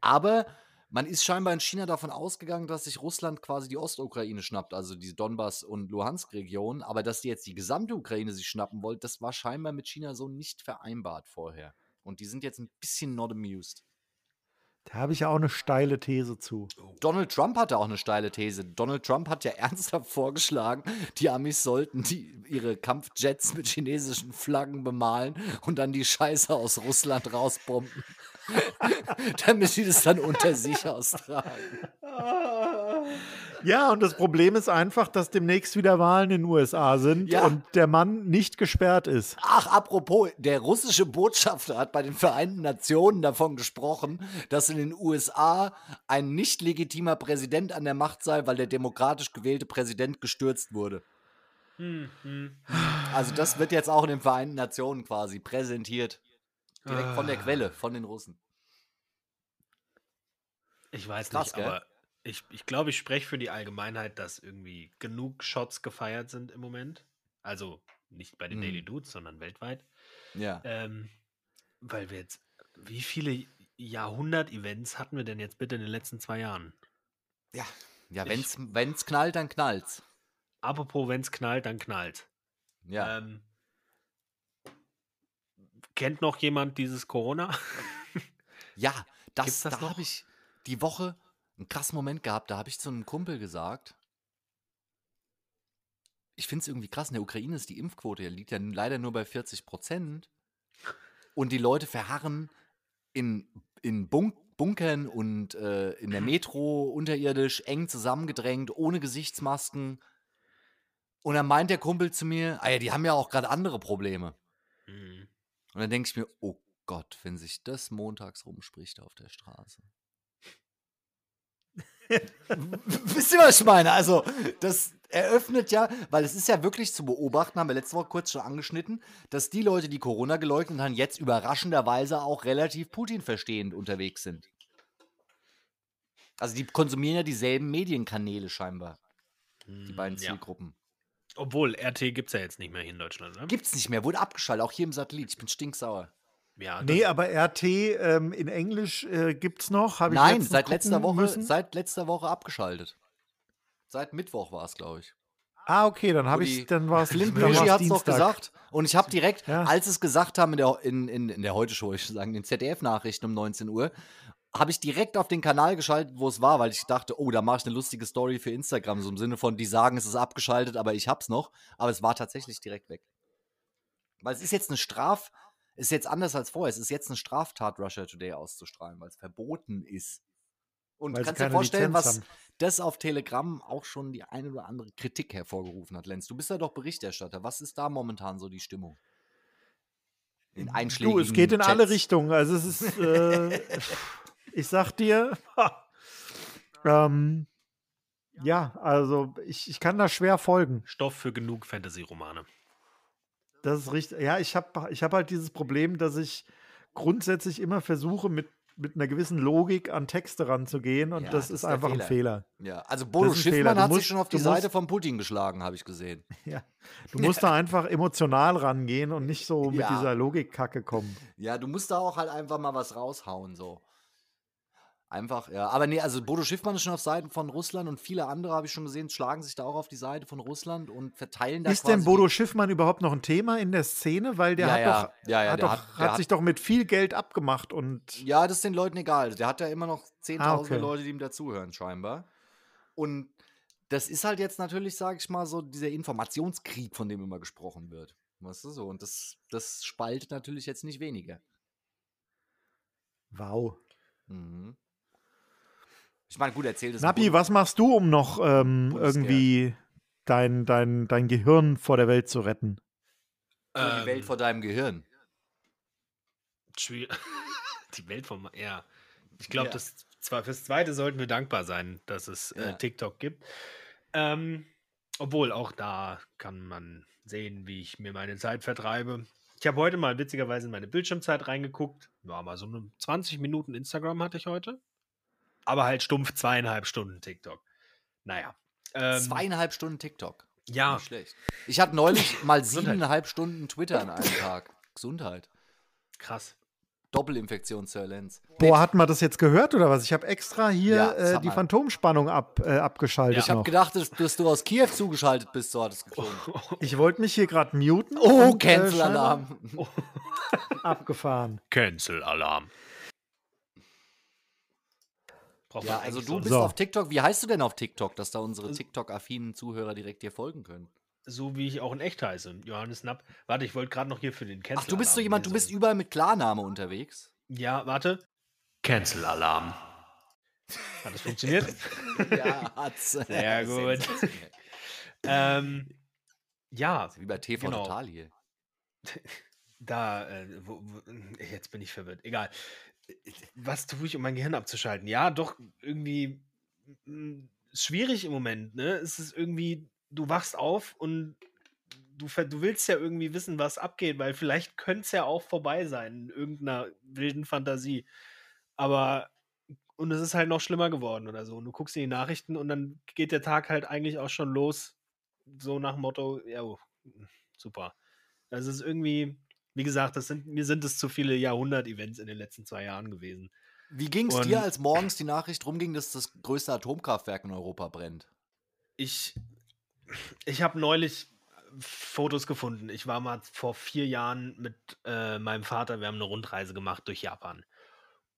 Aber man ist scheinbar in China davon ausgegangen, dass sich Russland quasi die Ostukraine schnappt, also die Donbass- und Luhansk-Region. Aber dass die jetzt die gesamte Ukraine sich schnappen wollt, das war scheinbar mit China so nicht vereinbart vorher. Und die sind jetzt ein bisschen not amused. Da habe ich ja auch eine steile These zu. Donald Trump hatte auch eine steile These. Donald Trump hat ja ernsthaft vorgeschlagen, die Amis sollten die, ihre Kampfjets mit chinesischen Flaggen bemalen und dann die Scheiße aus Russland rausbomben. damit sie das dann unter sich austragen. Ja, und das Problem ist einfach, dass demnächst wieder Wahlen in den USA sind Ja. und der Mann nicht gesperrt ist. Ach, apropos, der russische Botschafter hat bei den Vereinten Nationen davon gesprochen, dass in den USA ein nicht legitimer Präsident an der Macht sei, weil der demokratisch gewählte Präsident gestürzt wurde. Hm, hm. Also das wird jetzt auch in den Vereinten Nationen quasi präsentiert. Direkt von der Ah. Quelle, von den Russen. Ich weiß Krass, nicht, gell? aber ich, ich glaube, ich spreche für die Allgemeinheit, dass irgendwie genug Shots gefeiert sind im Moment. Also nicht bei den Mhm. Daily Dudes, sondern weltweit. Ja. Ähm, weil wir jetzt, wie viele Jahrhundert-Events hatten wir denn jetzt bitte in den letzten zwei Jahren? Ja, ja Ich- wenn's, wenn's knallt, dann knallt's. Apropos, wenn es knallt, dann knallt. Ja. Ähm, kennt noch jemand dieses Corona? Ja, das, Gibt's das da habe ich die Woche einen krassen Moment gehabt. Da habe ich zu einem Kumpel gesagt, ich finde es irgendwie krass, in der Ukraine ist die Impfquote, ja, liegt ja leider nur bei 40 Prozent. Und die Leute verharren in, in Bunk Bunkern und äh, in der Metro unterirdisch, eng zusammengedrängt, ohne Gesichtsmasken. Und dann meint der Kumpel zu mir, ah ja, die haben ja auch gerade andere Probleme. Mhm. Und dann denke ich mir, oh Gott, wenn sich das montags rumspricht auf der Straße. Wisst ihr, was ich meine? Also, das eröffnet ja, weil es ist ja wirklich zu beobachten, haben wir letzte Woche kurz schon angeschnitten, dass die Leute, die Corona geleugnet haben, jetzt überraschenderweise auch relativ Putin-verstehend unterwegs sind. Also, die konsumieren ja dieselben Medienkanäle scheinbar, die beiden Mm, ja. Zielgruppen. Obwohl, RT gibt es ja jetzt nicht mehr hier in Deutschland, ne? Gibt's nicht mehr, wurde abgeschaltet, auch hier im Satellit. Ich bin stinksauer. Ja, Nee, aber RT ähm, in Englisch äh, gibt's noch. Nein, seit letzter Woche, müssen. seit letzter Woche abgeschaltet. Seit Mittwoch war es, glaube ich. Ah, okay, dann habe ich, dann war es Flint dann war's Bushi hat es doch gesagt. Und ich habe direkt, Ja. als es gesagt haben in der, in, in, in der Heute-Show, ich würde sagen, in den ZDF-Nachrichten um 19 Uhr, habe ich direkt auf den Kanal geschaltet, wo es war, weil ich dachte, oh, da mache ich eine lustige Story für Instagram. So im Sinne von, die sagen, es ist abgeschaltet, aber ich hab's noch. Aber es war tatsächlich direkt weg. Weil es ist jetzt eine Straf, ist jetzt anders als vorher. Es ist jetzt eine Straftat, Russia Today auszustrahlen, weil es verboten ist. Und Weil du sie kannst dir vorstellen, Lizenz was haben. das auf Telegram auch schon die eine oder andere Kritik hervorgerufen hat, Lenz. Du bist ja doch Berichterstatter. Was ist da momentan so die Stimmung? In einschlägigen Du, es geht in alle Chats. Richtungen. Also es ist, äh, ich sag dir, ähm, ja, also ich, ich kann da schwer folgen. Stoff für genug Fantasy-Romane. Das ist richtig. Ja, ich habe ich hab halt dieses Problem, dass ich grundsätzlich immer versuche, mit, mit einer gewissen Logik an Texte ranzugehen und Ja, das, das ist einfach Fehler. ein Fehler. Ja, also Bodo. Schiffmann hat sich musst- schon auf die Seite musst- von Putin geschlagen, habe ich gesehen. Ja. Du musst da einfach emotional rangehen und nicht so mit Ja. dieser Logikkacke kommen. Ja, du musst da auch halt einfach mal was raushauen, so. Einfach, ja. Aber nee, also Bodo Schiffmann ist schon auf Seiten von Russland und viele andere, habe ich schon gesehen, schlagen sich da auch auf die Seite von Russland und verteilen da Ist denn Bodo Schiffmann überhaupt noch ein Thema in der Szene? Weil der Ja, hat ja. doch, Ja, hat, doch hat- hat- sich doch mit viel Geld abgemacht und Ja, das ist den Leuten egal. Der hat ja immer noch zehntausende Ah, okay. Leute, die ihm dazuhören, scheinbar. Und das ist halt jetzt natürlich, sage ich mal, so dieser Informationskrieg, von dem immer gesprochen wird. Weißt du so? Und das, das spaltet natürlich jetzt nicht weniger. wow. Mhm. Ich meine, gut, erzählt es. Napi, was machst du, um noch ähm, irgendwie dein, dein, dein Gehirn vor der Welt zu retten? Die Welt Ähm, vor deinem Gehirn. Die Welt vom. Ja. Ich glaube, Ja. das zwar fürs Zweite sollten wir dankbar sein, dass es äh, Ja. TikTok gibt. Ähm, obwohl auch da kann man sehen, wie ich mir meine Zeit vertreibe. Ich habe heute mal witzigerweise in meine Bildschirmzeit reingeguckt. War mal so eine 20 Minuten Instagram hatte ich heute. Aber halt stumpf zweieinhalb Stunden TikTok. Naja. Ähm, Zweieinhalb Stunden TikTok. ja, Nicht schlecht. Ich hatte neulich mal siebeneinhalb Stunden Twitter an einem Tag. Gesundheit. krass. Doppelinfektion, Sir Lenz. Boah, hat man das jetzt gehört oder was? Ich habe extra hier Ja, äh, die. Phantomspannung ab, äh, abgeschaltet Ich habe gedacht, dass, dass du aus Kiew zugeschaltet bist, so hat es geklungen. Ich wollte mich hier gerade muten. Oh, äh, Cancel-Alarm. scheinbar Abgefahren. Cancel-Alarm. Braucht Ja, also du so- bist So. auf TikTok. Wie heißt du denn auf TikTok, dass da unsere TikTok-affinen Zuhörer direkt dir folgen können? so wie ich auch in echt heiße. Johannes Napp. Warte, ich wollte gerade noch hier für den Cancel. Ach, du bist so jemand, du bist überall mit Klarname unterwegs. Ja, warte. Cancel-Alarm. Hat das funktioniert? ja, hat's. Sehr gut. Ähm, ja, Wie bei TV Genau. Total hier. da, äh, wo, wo, jetzt bin ich verwirrt. Egal. Was tue ich, um mein Gehirn abzuschalten? Ja, doch irgendwie mm, schwierig im Moment. Ne? Es ist irgendwie, du wachst auf und du, du willst ja irgendwie wissen, was abgeht, weil vielleicht könnte es ja auch vorbei sein in irgendeiner wilden Fantasie. Aber und es ist halt noch schlimmer geworden oder so. Und du guckst in die Nachrichten und dann geht der Tag halt eigentlich auch schon los. So nach Motto, ja, oh, super. Also es ist irgendwie, wie gesagt, das sind, mir sind es zu viele Jahrhundert-Events in den letzten zwei Jahren gewesen. Wie ging es dir, als morgens die Nachricht rumging, dass das größte Atomkraftwerk in Europa brennt? Ich, ich habe neulich Fotos gefunden. Ich war mal vor vier Jahren mit äh, meinem Vater, wir haben eine Rundreise gemacht durch Japan.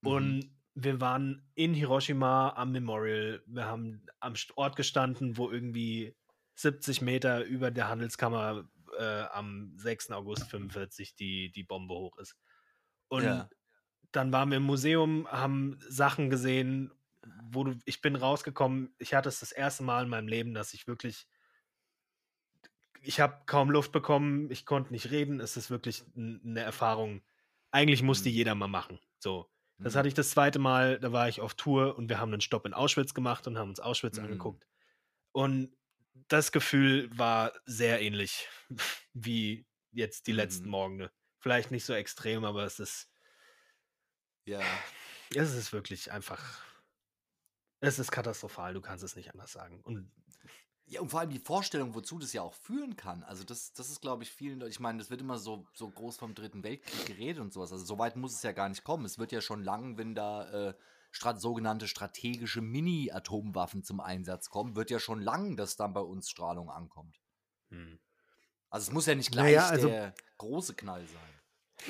Mhm. Und wir waren in Hiroshima am Memorial. Wir haben am Ort gestanden, wo irgendwie 70 Meter über der Handelskammer äh, am 6. August 45 die, die Bombe hoch ist. Und Ja. dann waren wir im Museum, haben Sachen gesehen, wo du, ich bin rausgekommen, ich hatte es das erste Mal in meinem Leben, dass ich wirklich, ich habe kaum Luft bekommen, ich konnte nicht reden, es ist wirklich eine Erfahrung, eigentlich muss die Mhm. jeder mal machen, so. Das Mhm. hatte ich das zweite Mal, da war ich auf Tour und wir haben einen Stopp in Auschwitz gemacht und haben uns Auschwitz Mhm. angeguckt. Und das Gefühl war sehr ähnlich wie jetzt die letzten Mhm. Morgende. Vielleicht nicht so extrem, aber es ist, Ja. es ist wirklich einfach, es ist katastrophal, du kannst es nicht anders sagen. Und Ja, und vor allem die Vorstellung, wozu das ja auch führen kann. Also das, das ist, glaube ich, vielen Leuten, ich meine, das wird immer so, so groß vom Dritten Weltkrieg geredet und sowas. Also so weit muss es ja gar nicht kommen. Es wird ja schon lang, wenn da äh, sogenannte strategische Mini-Atomwaffen zum Einsatz kommen, wird ja schon lang, dass dann bei uns Strahlung ankommt. hm. Also es muss ja nicht gleich Naja, also- der große Knall sein.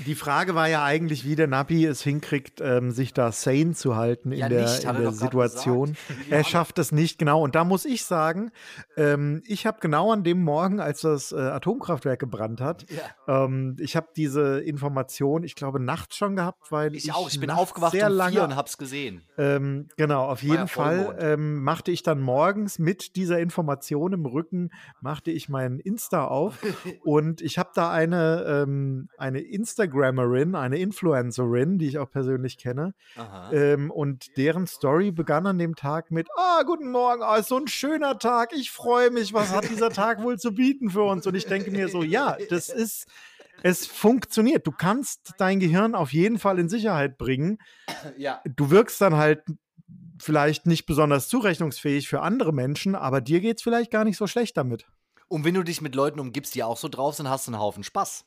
Die Frage war ja eigentlich, wie der Napi es hinkriegt, ähm, sich da sane zu halten in Ja, der, nicht, in er der Situation. Er schafft es nicht, genau. Und da muss ich sagen, ähm, ich habe genau an dem Morgen, als das äh, Atomkraftwerk gebrannt hat, Ja. ähm, ich habe diese Information, ich glaube, nachts schon gehabt, weil ich, Ich auch. Ich bin aufgewacht sehr um lange und hab's gesehen. Ähm, genau, auf War jeden ja Fall ähm, machte ich dann morgens mit dieser Information im Rücken, machte ich meinen Insta auf und ich habe da eine, ähm, eine Instagrammerin, eine Influencerin, die ich auch persönlich kenne ähm, und deren Story begann an dem Tag mit, ah, guten Morgen, ah, ist so ein schöner Tag, ich freue mich, was hat dieser Tag wohl zu bieten für uns? Und ich denke mir so, ja, das ist, es funktioniert. Du kannst dein Gehirn auf jeden Fall in Sicherheit bringen ja. du wirkst dann halt vielleicht nicht besonders zurechnungsfähig für andere Menschen, aber dir geht es vielleicht gar nicht so schlecht damit. Und wenn du dich mit Leuten umgibst, die auch so drauf sind, hast du einen Haufen Spaß.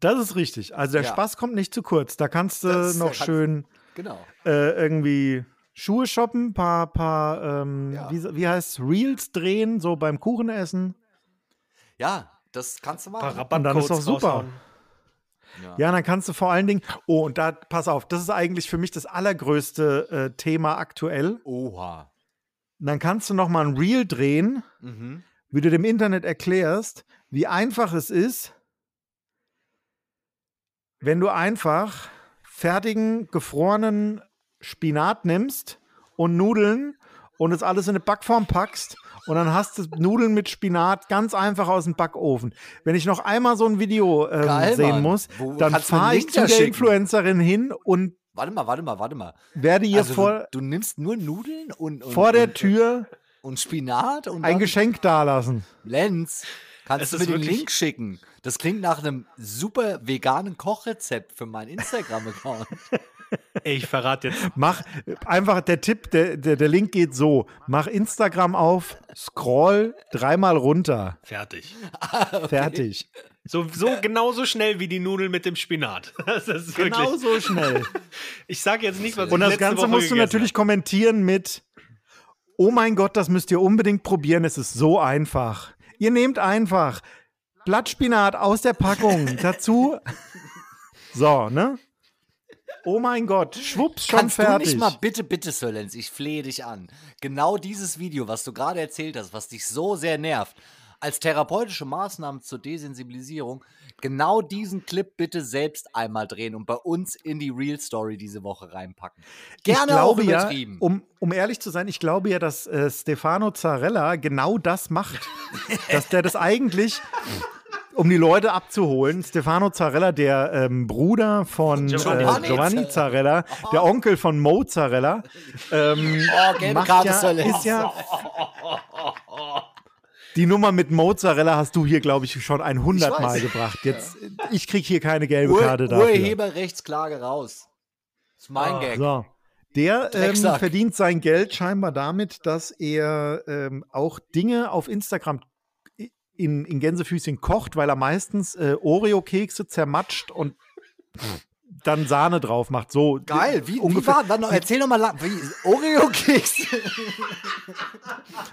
Das ist richtig. Also der Ja. Spaß kommt nicht zu kurz. Da kannst du Das noch kannst- schön Genau. äh, irgendwie Schuhe shoppen, paar, paar, ähm, Ja. wie, wie heißt Reels drehen, so beim Kuchenessen. Ja, das kannst du Paar machen. Und dann ist doch super. raushauen. Ja, dann kannst du vor allen Dingen, oh, und da, pass auf, das ist eigentlich für mich das allergrößte äh, Thema aktuell. Oha. dann kannst du noch mal ein Reel drehen, Mhm. wie du dem Internet erklärst, wie einfach es ist, wenn du einfach fertigen, gefrorenen Spinat nimmst und Nudeln und es alles in eine Backform packst und dann hast du Nudeln mit Spinat ganz einfach aus dem Backofen. Wenn ich noch einmal so ein Video ähm, Geil, sehen Mann. muss, Wo- dann fahre ich zu der schicken? Influencerin hin und Warte mal, warte mal, warte mal. werde ihr Also vor, du, du nimmst nur Nudeln und, und vor der und, Tür und Spinat und ein Geschenk dalassen. Lenz, kannst Es du mir den Link schicken? Das klingt nach einem super veganen Kochrezept für meinen Instagram-Account. Ey, ich verrate jetzt. Mach einfach der Tipp, der, der, der Link geht so: Mach Instagram auf, scroll dreimal runter. Fertig. Fertig. So, so genauso schnell wie die Nudeln mit dem Spinat. Das ist Genau wirklich. so schnell. Ich sage jetzt nicht, was Und ich das letzte Ganze Woche musst du natürlich kommentieren mit: Oh mein Gott, das müsst ihr unbedingt probieren. Es ist so einfach. Ihr nehmt einfach Blattspinat aus der Packung. Dazu. So, ne? Oh mein Gott, schwupps, schon Kannst fertig. du nicht mal bitte, bitte, Sir Lenz, ich flehe dich an. Genau dieses Video, was du gerade erzählt hast, was dich so sehr nervt, als therapeutische Maßnahmen zur Desensibilisierung genau diesen Clip bitte selbst einmal drehen und bei uns in die Real Story diese Woche reinpacken. Gerne ich glaube auch ja, um, um ehrlich zu sein, ich glaube ja, dass äh, Stefano Zarella genau das macht. dass der das eigentlich, um die Leute abzuholen, Stefano Zarella, der ähm, Bruder von Giovanni. Äh, Giovanni Zarella, der Onkel von Mo Zarella, ähm, Oh, macht ja, ist ja die Nummer mit Mozzarella hast du hier, glaube ich, schon 100 Ich. Mal gebracht. Jetzt, ich kriege hier keine gelbe Ur Karte dafür. Urheberrechtsklage raus. Das ist mein Ah. Gag. So. Der ähm, verdient sein Geld scheinbar damit, dass er ähm, auch Dinge auf Instagram in, in Gänsefüßchen kocht, weil er meistens äh, Oreo-Kekse zermatscht und dann Sahne drauf macht. So Geil, wie, wie ungefähr. war, dann noch, erzähl noch mal, wie, Oreo-Keks.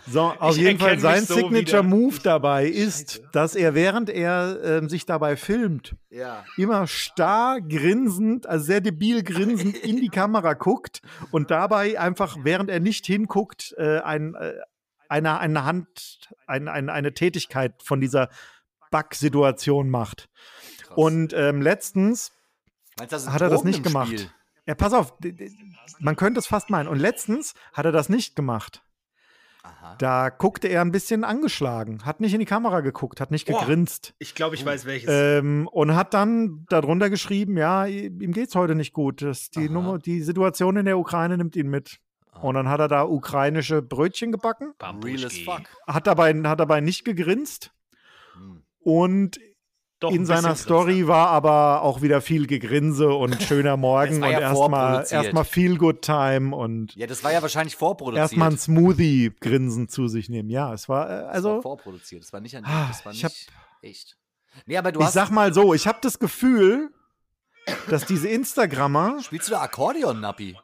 So, auf Ich jeden Fall sein so Signature wieder. Move dabei ist, dass er während er ähm, sich dabei filmt, ja. immer starr grinsend, also sehr debil grinsend in die Kamera guckt und dabei einfach, während er nicht hinguckt, äh, ein, äh, eine, eine Hand, ein, ein, eine Tätigkeit von dieser Bug-Situation macht. Krass. Und ähm, letztens, Meinst du, da sind hat er das nicht gemacht. Spiel? ja, pass auf, man könnte es fast meinen. Und letztens hat er das nicht gemacht. Aha. Da guckte er ein bisschen angeschlagen, hat nicht in die Kamera geguckt, hat nicht Boah. gegrinst. Ich glaube, ich weiß welches. Ähm, und hat dann darunter geschrieben, ja, ihm geht's heute nicht gut. Das, die. Nummer, die Situation in der Ukraine nimmt ihn mit. Ah. Und dann hat er da ukrainische Brötchen gebacken, Real as fuck. hat dabei, hat dabei nicht gegrinst. Hm. Und Doch, in ein seiner Story war aber auch wieder viel Gegrinse und schöner Morgen war und ja erstmal erstmal Feel Good Time und Ja, das war ja wahrscheinlich vorproduziert. erstmal ein Smoothie-Grinsen zu sich nehmen. Ja, es war, äh, Das war also, vorproduziert. Das war nicht an Ah, das war ich nicht hab- echt. Nee, aber du ich hast. sag mal so, ich habe das Gefühl, dass diese Instagrammer spielst du da Akkordeon, Nappi?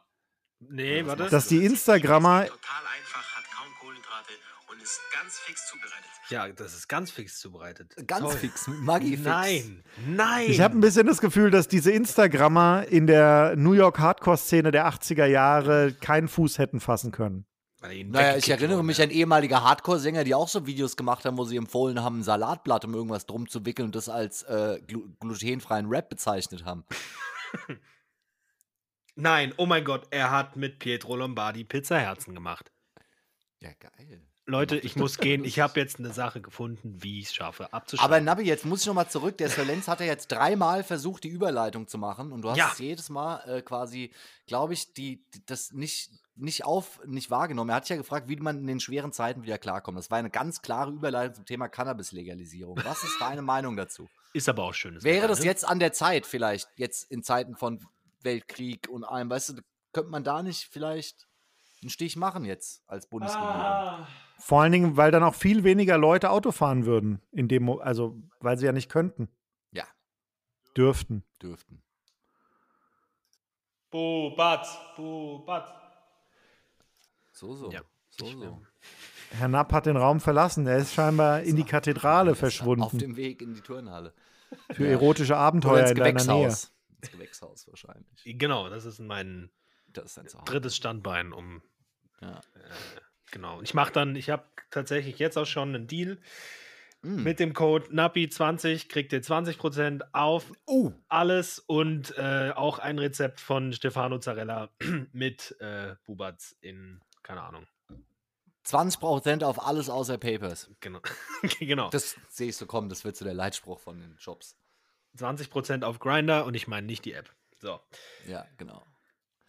Nee, warte. dass die Instagrammer Total einfach, hat kaum Kohlenhydrate und ist ganz fix zubereitet. Ja, das ist ganz fix zubereitet. Ganz Toll. fix, Maggi fix. Nein, nein. Ich habe ein bisschen das Gefühl, dass diese Instagrammer in der New York Hardcore-Szene der 80er Jahre keinen Fuß hätten fassen können. Naja, ich erinnere mich an ehemalige Hardcore-Sänger, die auch so Videos gemacht haben, wo sie empfohlen haben, ein Salatblatt, um irgendwas drum zu wickeln und das als äh, glu glutenfreien Rap bezeichnet haben. Nein, oh mein Gott, er hat mit Pietro Lombardi Pizzaherzen gemacht. Ja, geil. Leute, ich muss gehen. Ich habe jetzt eine Sache gefunden, wie ich es schaffe, Aber abzuschalten. Nabi, jetzt muss ich noch mal zurück. Der Solenz hat ja jetzt dreimal versucht, die Überleitung zu machen. Und du hast Ja. es jedes Mal äh, quasi, glaube ich, die, die, das nicht, nicht auf, nicht wahrgenommen. Er hat ja gefragt, wie man in den schweren Zeiten wieder klarkommt. Das war eine ganz klare Überleitung zum Thema Cannabis-Legalisierung. Was ist deine Meinung dazu? ist aber auch schön. Wäre das jetzt an der Zeit, vielleicht, jetzt in Zeiten von Weltkrieg und allem, weißt du, könnte man da nicht vielleicht einen Stich machen jetzt als Bundesregierung? Vor allen Dingen, weil dann auch viel weniger Leute Auto fahren würden, in dem, also weil sie ja nicht könnten, Ja, dürften. dürften. Bubat, Bubat. So, so. Ja, so, so. Herr Napp hat den Raum verlassen. Er ist scheinbar in die Kathedrale Auf verschwunden dem Weg in die Turnhalle. für Ja. erotische Abenteuer ins in deiner Nähe. Gewächshaus. Ins Gewächshaus wahrscheinlich. Genau, das ist mein Das ist drittes Standbein, um Ja. äh, genau. Ich mache dann, ich habe tatsächlich jetzt auch schon einen Deal Mm. mit dem Code NAPI20 kriegt ihr 20% auf Oh, alles und äh, auch ein Rezept von Stefano Zarella mit äh, Bubatz in, keine Ahnung. 20% auf alles außer Papers. Genau. genau. Das sehe ich so kommen, das wird so der Leitspruch von den Jobs. 20% auf Grinder und ich meine nicht die App. So. Ja, genau.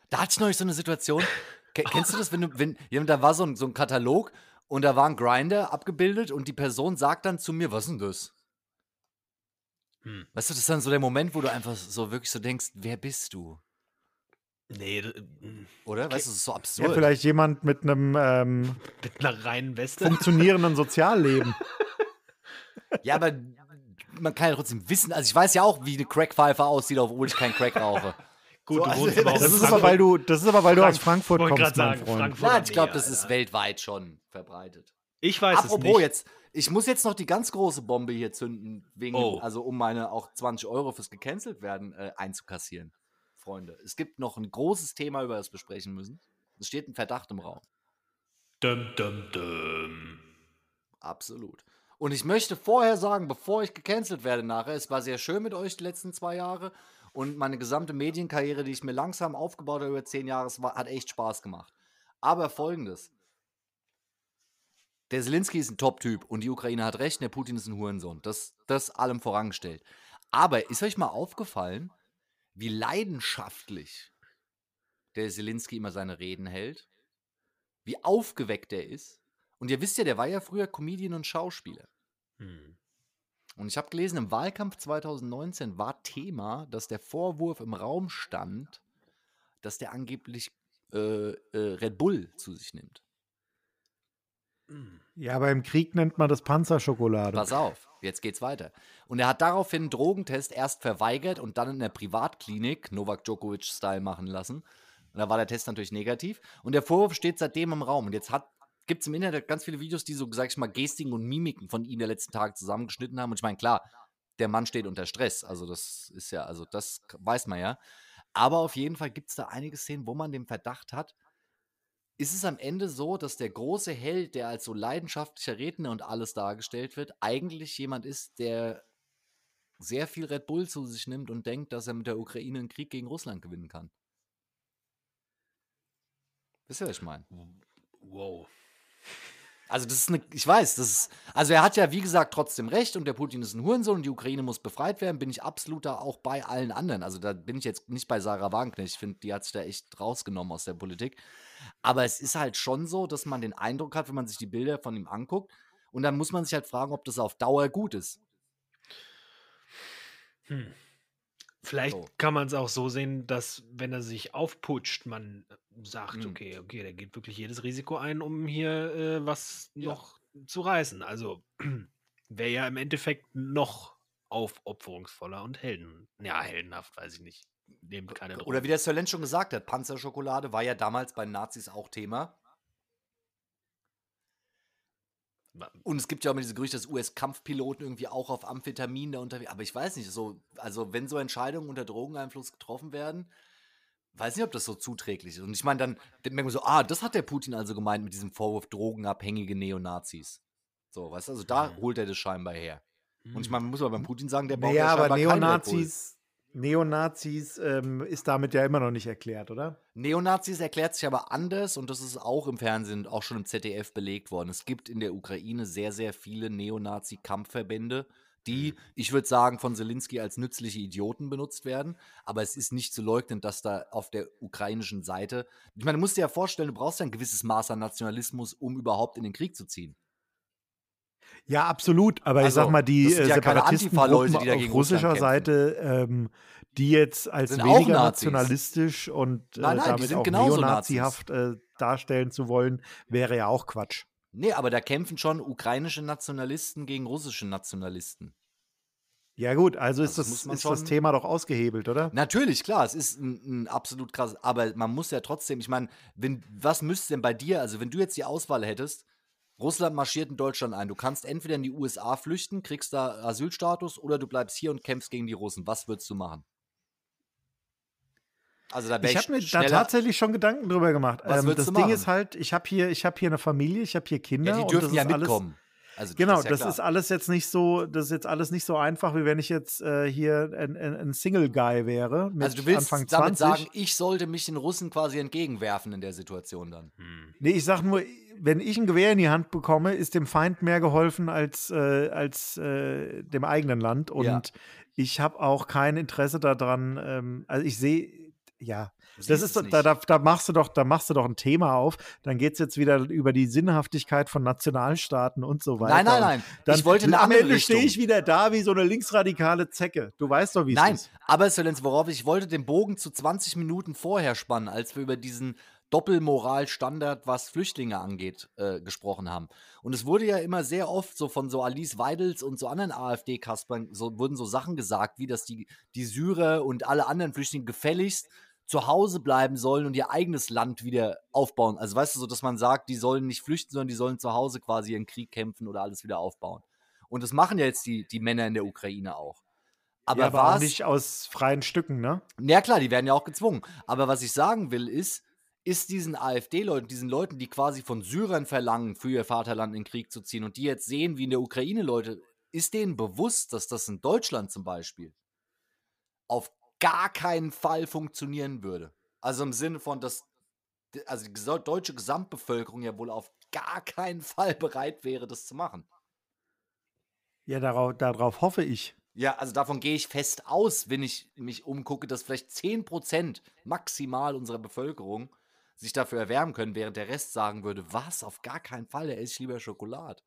Da hatte ich neulich so eine Situation. Ke- Kennst du das, wenn du, wenn, ja, da war so ein, so ein Katalog und da war ein Grinder abgebildet und die Person sagt dann zu mir, was ist denn das? Hm. Weißt du, das ist dann so der Moment, wo du einfach so wirklich so denkst, wer bist du? Nee, Oder? Weißt du, das ist so Ja, absurd. vielleicht jemand mit einem ähm, mit einer reinen Weste. funktionierenden Sozialleben. Ja, aber man kann ja trotzdem wissen, also ich weiß ja auch, wie eine Crackpfeife aussieht, obwohl ich kein Crack rauche. Gut, So, also Das in ist aber, weil du, das ist aber, weil du aus Frank- Frankfurt kommst, grad mein sagen, Freund. Frankfurt. Ja, ich glaube, das ist Alter. weltweit schon verbreitet. Ich weiß es Apropos nicht. jetzt, ich muss jetzt noch die ganz große Bombe hier zünden, wegen, Oh. also um meine auch 20 Euro fürs gecancelt werden äh, einzukassieren. Freunde, es gibt noch ein großes Thema, über das wir sprechen müssen. Es steht ein Verdacht im Raum. Dum, dum, dum. Absolut. Und ich möchte vorher sagen, bevor ich gecancelt werde nachher, es war sehr schön mit euch die letzten zwei Jahre und meine gesamte Medienkarriere, die ich mir langsam aufgebaut habe über zehn Jahre, war, hat echt Spaß gemacht. Aber folgendes. Der Zelensky ist ein Top-Typ und die Ukraine hat recht, der Putin ist ein Hurensohn. Das, das allem vorangestellt. Aber ist euch mal aufgefallen, wie leidenschaftlich der Zelensky immer seine Reden hält? Wie aufgeweckt er ist? Und ihr wisst ja, der war ja früher Comedian und Schauspieler. Hm. Und ich habe gelesen, im Wahlkampf 2019 war Thema, dass der Vorwurf im Raum stand, dass der angeblich äh, äh, Red Bull zu sich nimmt. Hm. Ja, aber im Krieg nennt man das Panzerschokolade. Pass auf, jetzt geht's weiter. Und er hat daraufhin einen Drogentest erst verweigert und dann in der Privatklinik Novak Djokovic-Style machen lassen. Und da war der Test natürlich negativ. Und der Vorwurf steht seitdem im Raum. Und jetzt gibt es im Internet ganz viele Videos, die so, sag ich mal, Gestiken und Mimiken von ihm der letzten Tage zusammengeschnitten haben. Und ich meine, klar, der Mann steht unter Stress. Also das ist ja, also das weiß man ja. Aber auf jeden Fall gibt es da einige Szenen, wo man den Verdacht hat, ist es am Ende so, dass der große Held, der als so leidenschaftlicher Redner und alles dargestellt wird, eigentlich jemand ist, der sehr viel Red Bull zu sich nimmt und denkt, dass er mit der Ukraine einen Krieg gegen Russland gewinnen kann. Wisst ihr, was ich meine? Wow. Also das ist eine, ich weiß, das ist, also er hat ja wie gesagt trotzdem recht und der Putin ist ein Hurensohn und die Ukraine muss befreit werden, bin ich absolut da auch bei allen anderen. Also da bin ich jetzt nicht bei Sarah Wagenknecht, ich finde, die hat sich da echt rausgenommen aus der Politik. Aber es ist halt schon so, dass man den Eindruck hat, wenn man sich die Bilder von ihm anguckt und dann muss man sich halt fragen, ob das auf Dauer gut ist. Hm. Vielleicht So. kann man es auch so sehen, dass wenn er sich aufputscht, man sagt, Mhm. okay, okay, der geht wirklich jedes Risiko ein, um hier äh, was Ja. noch zu reißen. Also wäre ja im Endeffekt noch aufopferungsvoller und helden. Ja, heldenhaft, weiß ich nicht. Nehmt keine Oder wie der Sir schon gesagt hat, Panzerschokolade war ja damals bei Nazis auch Thema. Und es gibt ja auch immer diese Gerüchte, dass US-Kampfpiloten irgendwie auch auf Amphetamin da unterwegs Aber ich weiß nicht, so, also wenn so Entscheidungen unter Drogeneinfluss getroffen werden, weiß nicht, ob das so zuträglich ist. Und ich meine, dann denkt man so, ah, das hat der Putin also gemeint mit diesem Vorwurf drogenabhängige Neonazis. So, weißt du, also da holt er das scheinbar her. Und ich Hm. meine, man muss aber beim Putin sagen, der baut Naja, ja aber scheinbar Bull. Neonazis, Neonazis ähm, ist damit ja immer noch nicht erklärt, oder? Neonazis erklärt sich aber anders und das ist auch im Fernsehen, auch schon im ZDF belegt worden. Es gibt in der Ukraine sehr, sehr viele Neonazi-Kampfverbände, die, ich würde sagen, von Zelensky als nützliche Idioten benutzt werden. Aber es ist nicht zu leugnen, dass da auf der ukrainischen Seite, ich meine, du musst dir ja vorstellen, du brauchst ja ein gewisses Maß an Nationalismus, um überhaupt in den Krieg zu ziehen. Ja, absolut. Aber ich Also, sag mal, die äh, ja Separatistengruppen Antifa-Leute, die auf russischer Seite, ähm, die jetzt als Sind weniger nationalistisch und äh, Nein, nein, damit auch neonazihaft äh, darstellen zu wollen, wäre ja auch Quatsch. Nee, aber da kämpfen schon ukrainische Nationalisten gegen russische Nationalisten. Ja gut, also ist, Also das das, ist das schon- Thema doch ausgehebelt, oder? Natürlich, klar, es ist ein, ein absolut krass, aber man muss ja trotzdem, ich meine, wenn, was müsste denn bei dir, also wenn du jetzt die Auswahl hättest, Russland marschiert in Deutschland ein, du kannst entweder in die USA flüchten, kriegst da Asylstatus oder du bleibst hier und kämpfst gegen die Russen. Was würdest du machen? Also da Ich habe mir da schneller. tatsächlich schon Gedanken drüber gemacht. Was Ähm, das du Ding machen? ist halt, ich habe hier, ich habe hier eine Familie, ich habe hier Kinder ja, die und dürfen das ja ist alles, mitkommen. Also, Genau, ja das klar. ist alles jetzt nicht so, das ist jetzt alles nicht so einfach, wie wenn ich jetzt äh, hier ein, ein, ein Single Guy wäre mit Also du willst Anfang damit 20. sagen, ich sollte mich den Russen quasi entgegenwerfen in der Situation dann. Hm. Nee, ich sag nur, wenn ich ein Gewehr in die Hand bekomme, ist dem Feind mehr geholfen als, äh, als äh, dem eigenen Land. Und Ja. ich habe auch kein Interesse daran, ähm, also ich sehe, ja, das ist da, da, da machst du doch, da machst du doch ein Thema auf. Dann geht es jetzt wieder über die Sinnhaftigkeit von Nationalstaaten und so weiter. Nein, nein, nein. Dann, ich wollte eine am Ende stehe ich wieder da wie so eine linksradikale Zecke. Du weißt doch, wie es Nein, ist. aber Exzellenz, worauf ich wollte den Bogen zu 20 Minuten vorher spannen, als wir über diesen Doppelmoralstandard, was Flüchtlinge angeht, äh, gesprochen haben. Und es wurde ja immer sehr oft so von so Alice Weidels und so anderen AfD-Kaspern, so, wurden so Sachen gesagt, wie dass die, die Syrer und alle anderen Flüchtlinge gefälligst zu Hause bleiben sollen und ihr eigenes Land wieder aufbauen. Also weißt du, so dass man sagt, die sollen nicht flüchten, sondern die sollen zu Hause quasi ihren Krieg kämpfen oder alles wieder aufbauen. Und das machen ja jetzt die, die Männer in der Ukraine auch. Aber, ja, aber auch war's- nicht aus freien Stücken, ne? ja klar, die werden ja auch gezwungen. Aber was ich sagen will ist, ist diesen AfD-Leuten, diesen Leuten, die quasi von Syrern verlangen, für ihr Vaterland in den Krieg zu ziehen und die jetzt sehen, wie in der Ukraine Leute, ist denen bewusst, dass das in Deutschland zum Beispiel auf gar keinen Fall funktionieren würde. Also im Sinne von, dass also die deutsche Gesamtbevölkerung ja wohl auf gar keinen Fall bereit wäre, das zu machen. Ja, darauf, darauf hoffe ich. Ja, also davon gehe ich fest aus, wenn ich mich umgucke, dass vielleicht 10% maximal unserer Bevölkerung sich dafür erwärmen können, während der Rest sagen würde, was, auf gar keinen Fall, er isst lieber Schokolade.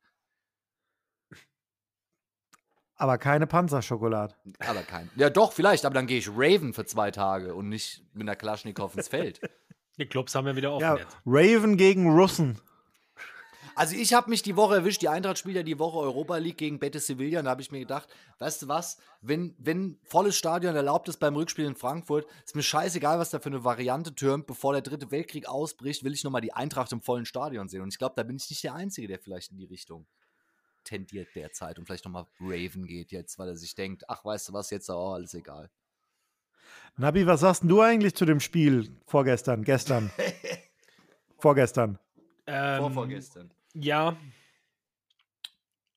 Aber keine Panzerschokolade. Aber kein. Ja, doch, vielleicht, aber dann gehe ich Raven für zwei Tage und nicht mit einer Kalaschnikow ins Feld. Die Clubs haben ja wieder offen Ja, jetzt. Raven gegen Russen. Also ich habe mich die Woche erwischt, die Eintracht spielt ja die Woche Europa League gegen Betis Sevilla und da habe ich mir gedacht, weißt du was, wenn, wenn volles Stadion erlaubt ist beim Rückspiel in Frankfurt, ist mir scheißegal, was da für eine Variante türmt, bevor der dritte Weltkrieg ausbricht, will ich nochmal die Eintracht im vollen Stadion sehen. Und ich glaube, da bin ich nicht der Einzige, der vielleicht in die Richtung tendiert derzeit und vielleicht nochmal Raven geht jetzt, weil er sich denkt, ach, weißt du was, jetzt ist auch alles egal. Nabi, was sagst du eigentlich zu dem Spiel vorgestern, gestern? Vorgestern. Ähm, Vorvorgestern. Ja.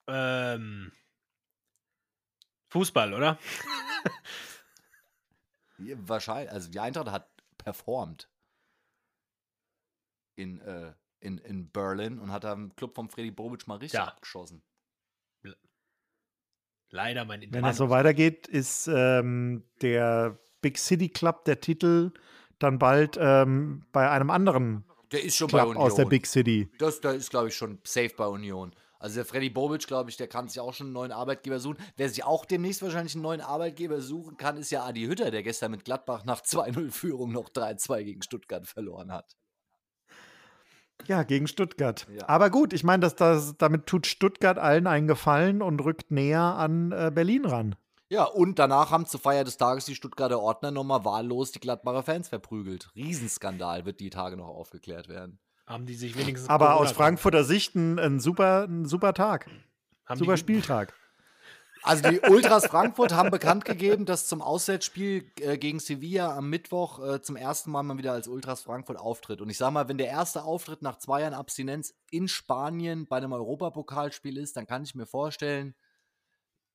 Ähm, Fußball, oder? Ja, Wahrscheinlich, also die Eintracht hat performt in, äh, in, in Berlin und hat am Club von Freddy Bobic mal richtig Ja. abgeschossen. Leider mein Wenn Internet. das so weitergeht, ist ähm, der Big City Club der Titel dann bald ähm, bei einem anderen Der ist schon bei Club Union. aus der Big City. das, der ist, glaube ich, schon safe bei Union. Also der Freddy Bobic, glaube ich, der kann sich auch schon einen neuen Arbeitgeber suchen. Wer sich auch demnächst wahrscheinlich einen neuen Arbeitgeber suchen kann, ist ja Adi Hütter, der gestern mit Gladbach nach 2-0-Führung noch 3-2 gegen Stuttgart verloren hat. Ja, gegen Stuttgart. Ja. Aber gut, ich meine, dass das, damit tut Stuttgart allen einen Gefallen und rückt näher an äh, Berlin ran. Ja, und danach haben zur Feier des Tages die Stuttgarter Ordner nochmal wahllos die Gladbacher Fans verprügelt. Riesenskandal wird die Tage noch aufgeklärt werden. haben die sich wenigstens. Aber Corona- aus Frankfurter Sicht ein, ein, super, ein super Tag, haben super die, Spieltag. Also die Ultras Frankfurt haben bekannt gegeben, dass zum Auswärtsspiel äh, gegen Sevilla am Mittwoch äh, zum ersten Mal mal wieder als Ultras Frankfurt auftritt. Und ich sag mal, wenn der erste Auftritt nach zwei Jahren Abstinenz in Spanien bei einem Europapokalspiel ist, dann kann ich mir vorstellen,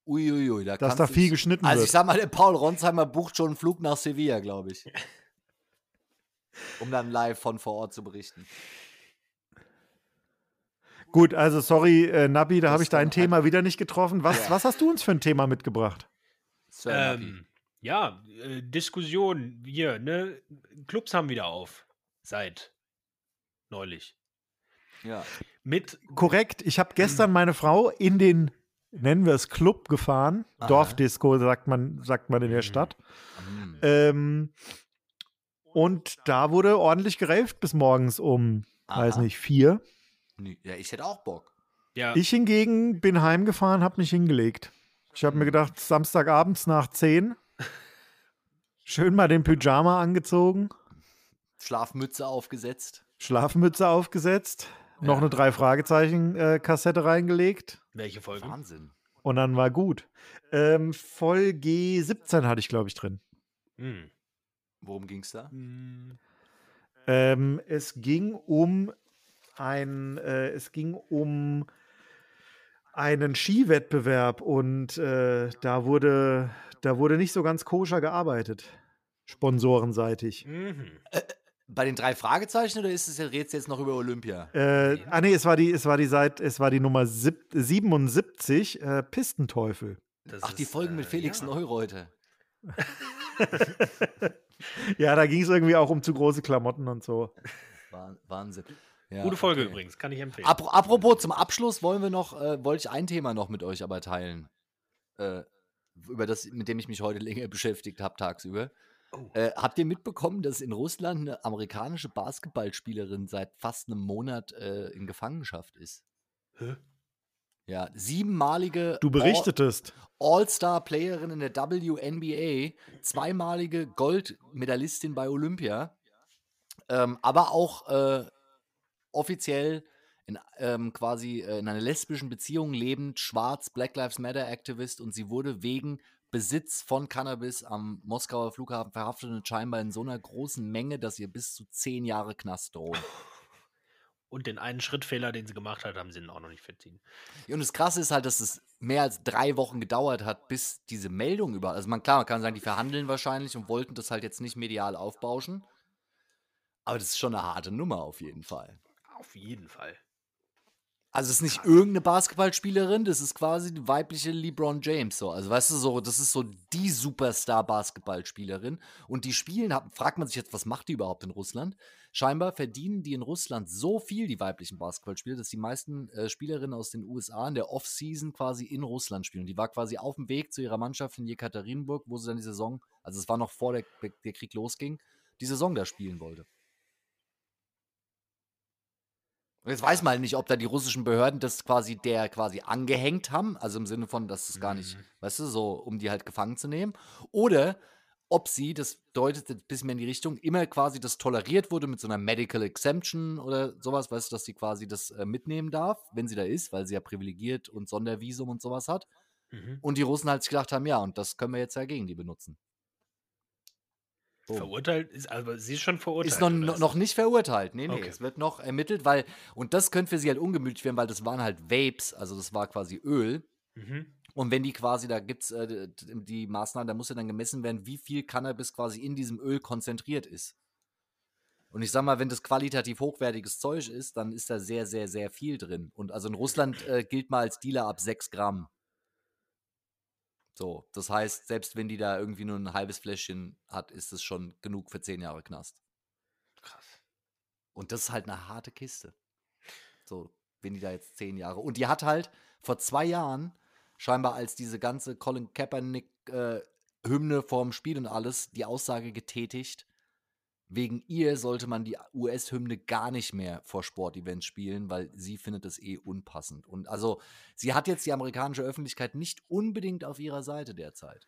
uiuiui, da Dass da viel sich- geschnitten Also ich wird. sag mal, der Paul Ronsheimer bucht schon einen Flug nach Sevilla, glaube ich. Um dann live von vor Ort zu berichten. Gut, also sorry, äh, Nabi, da habe ich dein Thema wieder nicht getroffen. Was, Ja. was hast du uns für ein Thema mitgebracht? Ähm, ja, äh, Diskussion hier, ne? Clubs haben wieder auf. Seit neulich. ja. Mit Korrekt, ich habe gestern meine Frau in den, nennen wir es Club gefahren. Aha. Dorfdisco sagt man, sagt man in der Mhm. Stadt. Hm. Ähm, und da wurde ordentlich geraved bis morgens um, weiß Aha. nicht, vier. Nee, Ja, ich hätte auch Bock. ja, Ich hingegen bin heimgefahren, habe mich hingelegt. Ich habe mir gedacht, Samstagabends nach zehn, schön mal den Pyjama angezogen, Schlafmütze aufgesetzt. Schlafmütze aufgesetzt, noch eine Drei-Fragezeichen-Kassette reingelegt welche Folge? Wahnsinn. und dann war gut. Ähm, Folge 17 hatte ich, glaube ich, drin. Hm. Worum ging's da? Hm. Ähm, es ging um ein, äh, es ging um einen Skiwettbewerb und äh, da wurde, da wurde nicht so ganz koscher gearbeitet, sponsorenseitig. Mhm. Bei den drei Fragezeichen oder ist es jetzt, redest du jetzt noch über Olympia? Äh, ah nee, es war die, es war die Seit, es war die Nummer sieb, 77, äh, Pistenteufel. Das Ach, die ist, Folgen mit äh, Felix ja. Neureuter. Ja, da ging es irgendwie auch um zu große Klamotten und so. Wah- Wahnsinn. Ja, Gute Folge okay. übrigens, kann ich empfehlen. Apro- Apropos, zum Abschluss wollen wir noch, äh, wollte ich ein Thema noch mit euch aber teilen. Äh, über das, mit dem ich mich heute länger beschäftigt habe, tagsüber. Oh. Äh, habt ihr mitbekommen, dass in Russland eine amerikanische Basketballspielerin seit fast einem Monat äh, in Gefangenschaft ist? Hä? Ja, siebenmalige Du berichtetest. All-Star-Playerin in der WNBA, zweimalige Goldmedaillistin bei Olympia, ähm, aber auch äh, offiziell in, ähm, quasi äh, in einer lesbischen Beziehung lebend, schwarz, Black Lives Matter Aktivist und sie wurde wegen Besitz von Cannabis am Moskauer Flughafen verhaftet und scheinbar in so einer großen Menge, dass ihr bis zu zehn Jahre Knast drohen. Und den einen Schrittfehler, den sie gemacht hat, haben sie auch noch nicht verziehen. Ja, und das Krasse ist halt, dass es mehr als drei Wochen gedauert hat, bis diese Meldung über. Also man klar, man kann sagen, die verhandeln wahrscheinlich und wollten das halt jetzt nicht medial aufbauschen. Aber das ist schon eine harte Nummer auf jeden Fall. Auf jeden Fall. Also es ist nicht irgendeine Basketballspielerin, das ist quasi die weibliche LeBron James so. Also weißt du so, das ist so die Superstar Basketballspielerin und die spielen, fragt man sich jetzt, was macht die überhaupt in Russland? Scheinbar verdienen die in Russland so viel die weiblichen Basketballspieler, dass die meisten äh, Spielerinnen aus den USA in der Off-Season quasi in Russland spielen. Die war quasi auf dem Weg zu ihrer Mannschaft in Jekaterinburg, wo sie dann die Saison, also es war noch vor der, der Krieg losging, die Saison da spielen wollte. Und jetzt weiß man halt nicht, ob da die russischen Behörden das quasi der quasi angehängt haben, also im Sinne von, dass es gar nicht, weißt du, so, um die halt gefangen zu nehmen. Oder ob sie, das deutet ein bisschen mehr in die Richtung, immer quasi das toleriert wurde mit so einer Medical Exemption oder sowas, weißt du, dass sie quasi das äh, mitnehmen darf, wenn sie da ist, weil sie ja privilegiert und Sondervisum und sowas hat. Mhm. Und die Russen halt sich gedacht haben, ja, und das können wir jetzt ja gegen die benutzen. Boom. Verurteilt ist, aber sie ist schon verurteilt. Ist noch, noch nicht verurteilt. Nee, nee, Okay. es wird noch ermittelt, weil, und das könnte für sie halt ungemütlich werden, weil das waren halt Vapes, also das war quasi Öl. Mhm. Und wenn die quasi, da gibt es äh, die- die Maßnahmen, da muss ja dann gemessen werden, wie viel Cannabis quasi in diesem Öl konzentriert ist. Und ich sag mal, wenn das qualitativ hochwertiges Zeug ist, dann ist da sehr, sehr, sehr viel drin. Und also in Russland äh, gilt mal als Dealer ab 6 Gramm. So, das heißt, selbst wenn die da irgendwie nur ein halbes Fläschchen hat, ist es schon genug für 10 Jahre Knast. Krass. Und das ist halt eine harte Kiste. So, wenn die da jetzt zehn Jahre. Und die hat halt vor zwei Jahren, scheinbar als diese ganze Colin Kaepernick-Hymne vorm Spiel und alles, die Aussage getätigt, wegen ihr sollte man die US-Hymne gar nicht mehr vor Sportevents spielen, weil sie findet es eh unpassend. Und also, sie hat jetzt die amerikanische Öffentlichkeit nicht unbedingt auf ihrer Seite derzeit.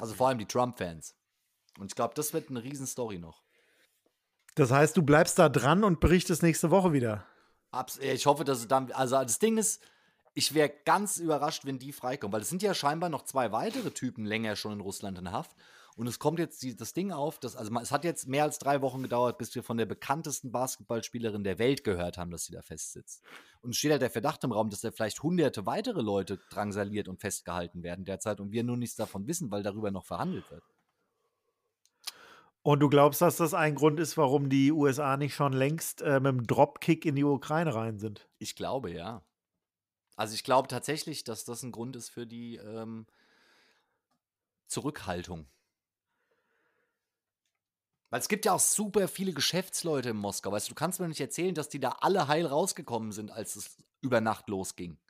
Also vor allem die Trump-Fans. Und ich glaube, das wird eine Riesenstory noch. Das heißt, du bleibst da dran und berichtest nächste Woche wieder. Abs ich hoffe, dass es dann. Also, das Ding ist, ich wäre ganz überrascht, wenn die freikommen, weil es sind ja scheinbar noch zwei weitere Typen länger schon in Russland in Haft. Und es kommt jetzt die, das Ding auf, dass, also es hat jetzt mehr als drei Wochen gedauert, bis wir von der bekanntesten Basketballspielerin der Welt gehört haben, dass sie da festsitzt. Und es steht halt der Verdacht im Raum, dass da vielleicht hunderte weitere Leute drangsaliert und festgehalten werden derzeit und wir nur nichts davon wissen, weil darüber noch verhandelt wird. Und du glaubst, dass das ein Grund ist, warum die USA nicht schon längst äh, mit dem Dropkick in die Ukraine rein sind? Ich glaube, ja. Also ich glaube tatsächlich, dass das ein Grund ist für die ähm, Zurückhaltung. Weil es gibt ja auch super viele Geschäftsleute in Moskau. Weißt du, du kannst mir nicht erzählen, dass die da alle heil rausgekommen sind, als es über Nacht losging.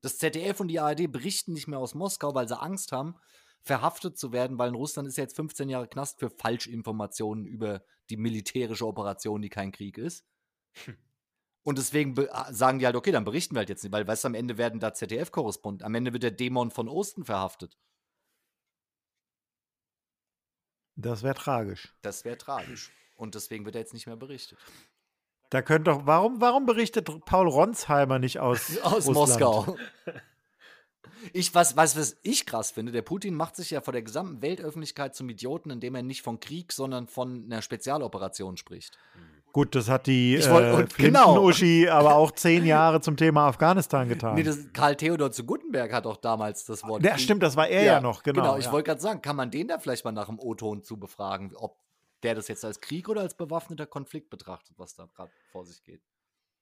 Das ZDF und die ARD berichten nicht mehr aus Moskau, weil sie Angst haben, verhaftet zu werden, weil in Russland ist ja jetzt 15 Jahre Knast für Falschinformationen über die militärische Operation, die kein Krieg ist. Und deswegen ah, sagen die halt, okay, dann berichten wir halt jetzt nicht, weil, weißt du, am Ende werden da ZDF-Korrespondenten, am Ende wird der Dämon von Osten verhaftet. Das wäre tragisch. Das wäre tragisch. Und deswegen wird er jetzt nicht mehr berichtet. Da könnte doch, warum, warum berichtet Paul Ronsheimer nicht aus, Aus Russland? Moskau. Ich, was, was, was ich krass finde, der Putin macht sich ja vor der gesamten Weltöffentlichkeit zum Idioten, indem er nicht von Krieg, sondern von einer Spezialoperation spricht. Gut, das hat die wollt- äh, genau. Aber auch zehn Jahre zum Thema Afghanistan getan. Nee, das, Karl Theodor zu Guttenberg hat auch damals das Wort. ja, stimmt, das war er ja, noch, genau. ich ja. wollte gerade sagen, kann man den da vielleicht mal nach dem O-Ton zu befragen, ob der das jetzt als Krieg oder als bewaffneter Konflikt betrachtet, was da gerade vor sich geht.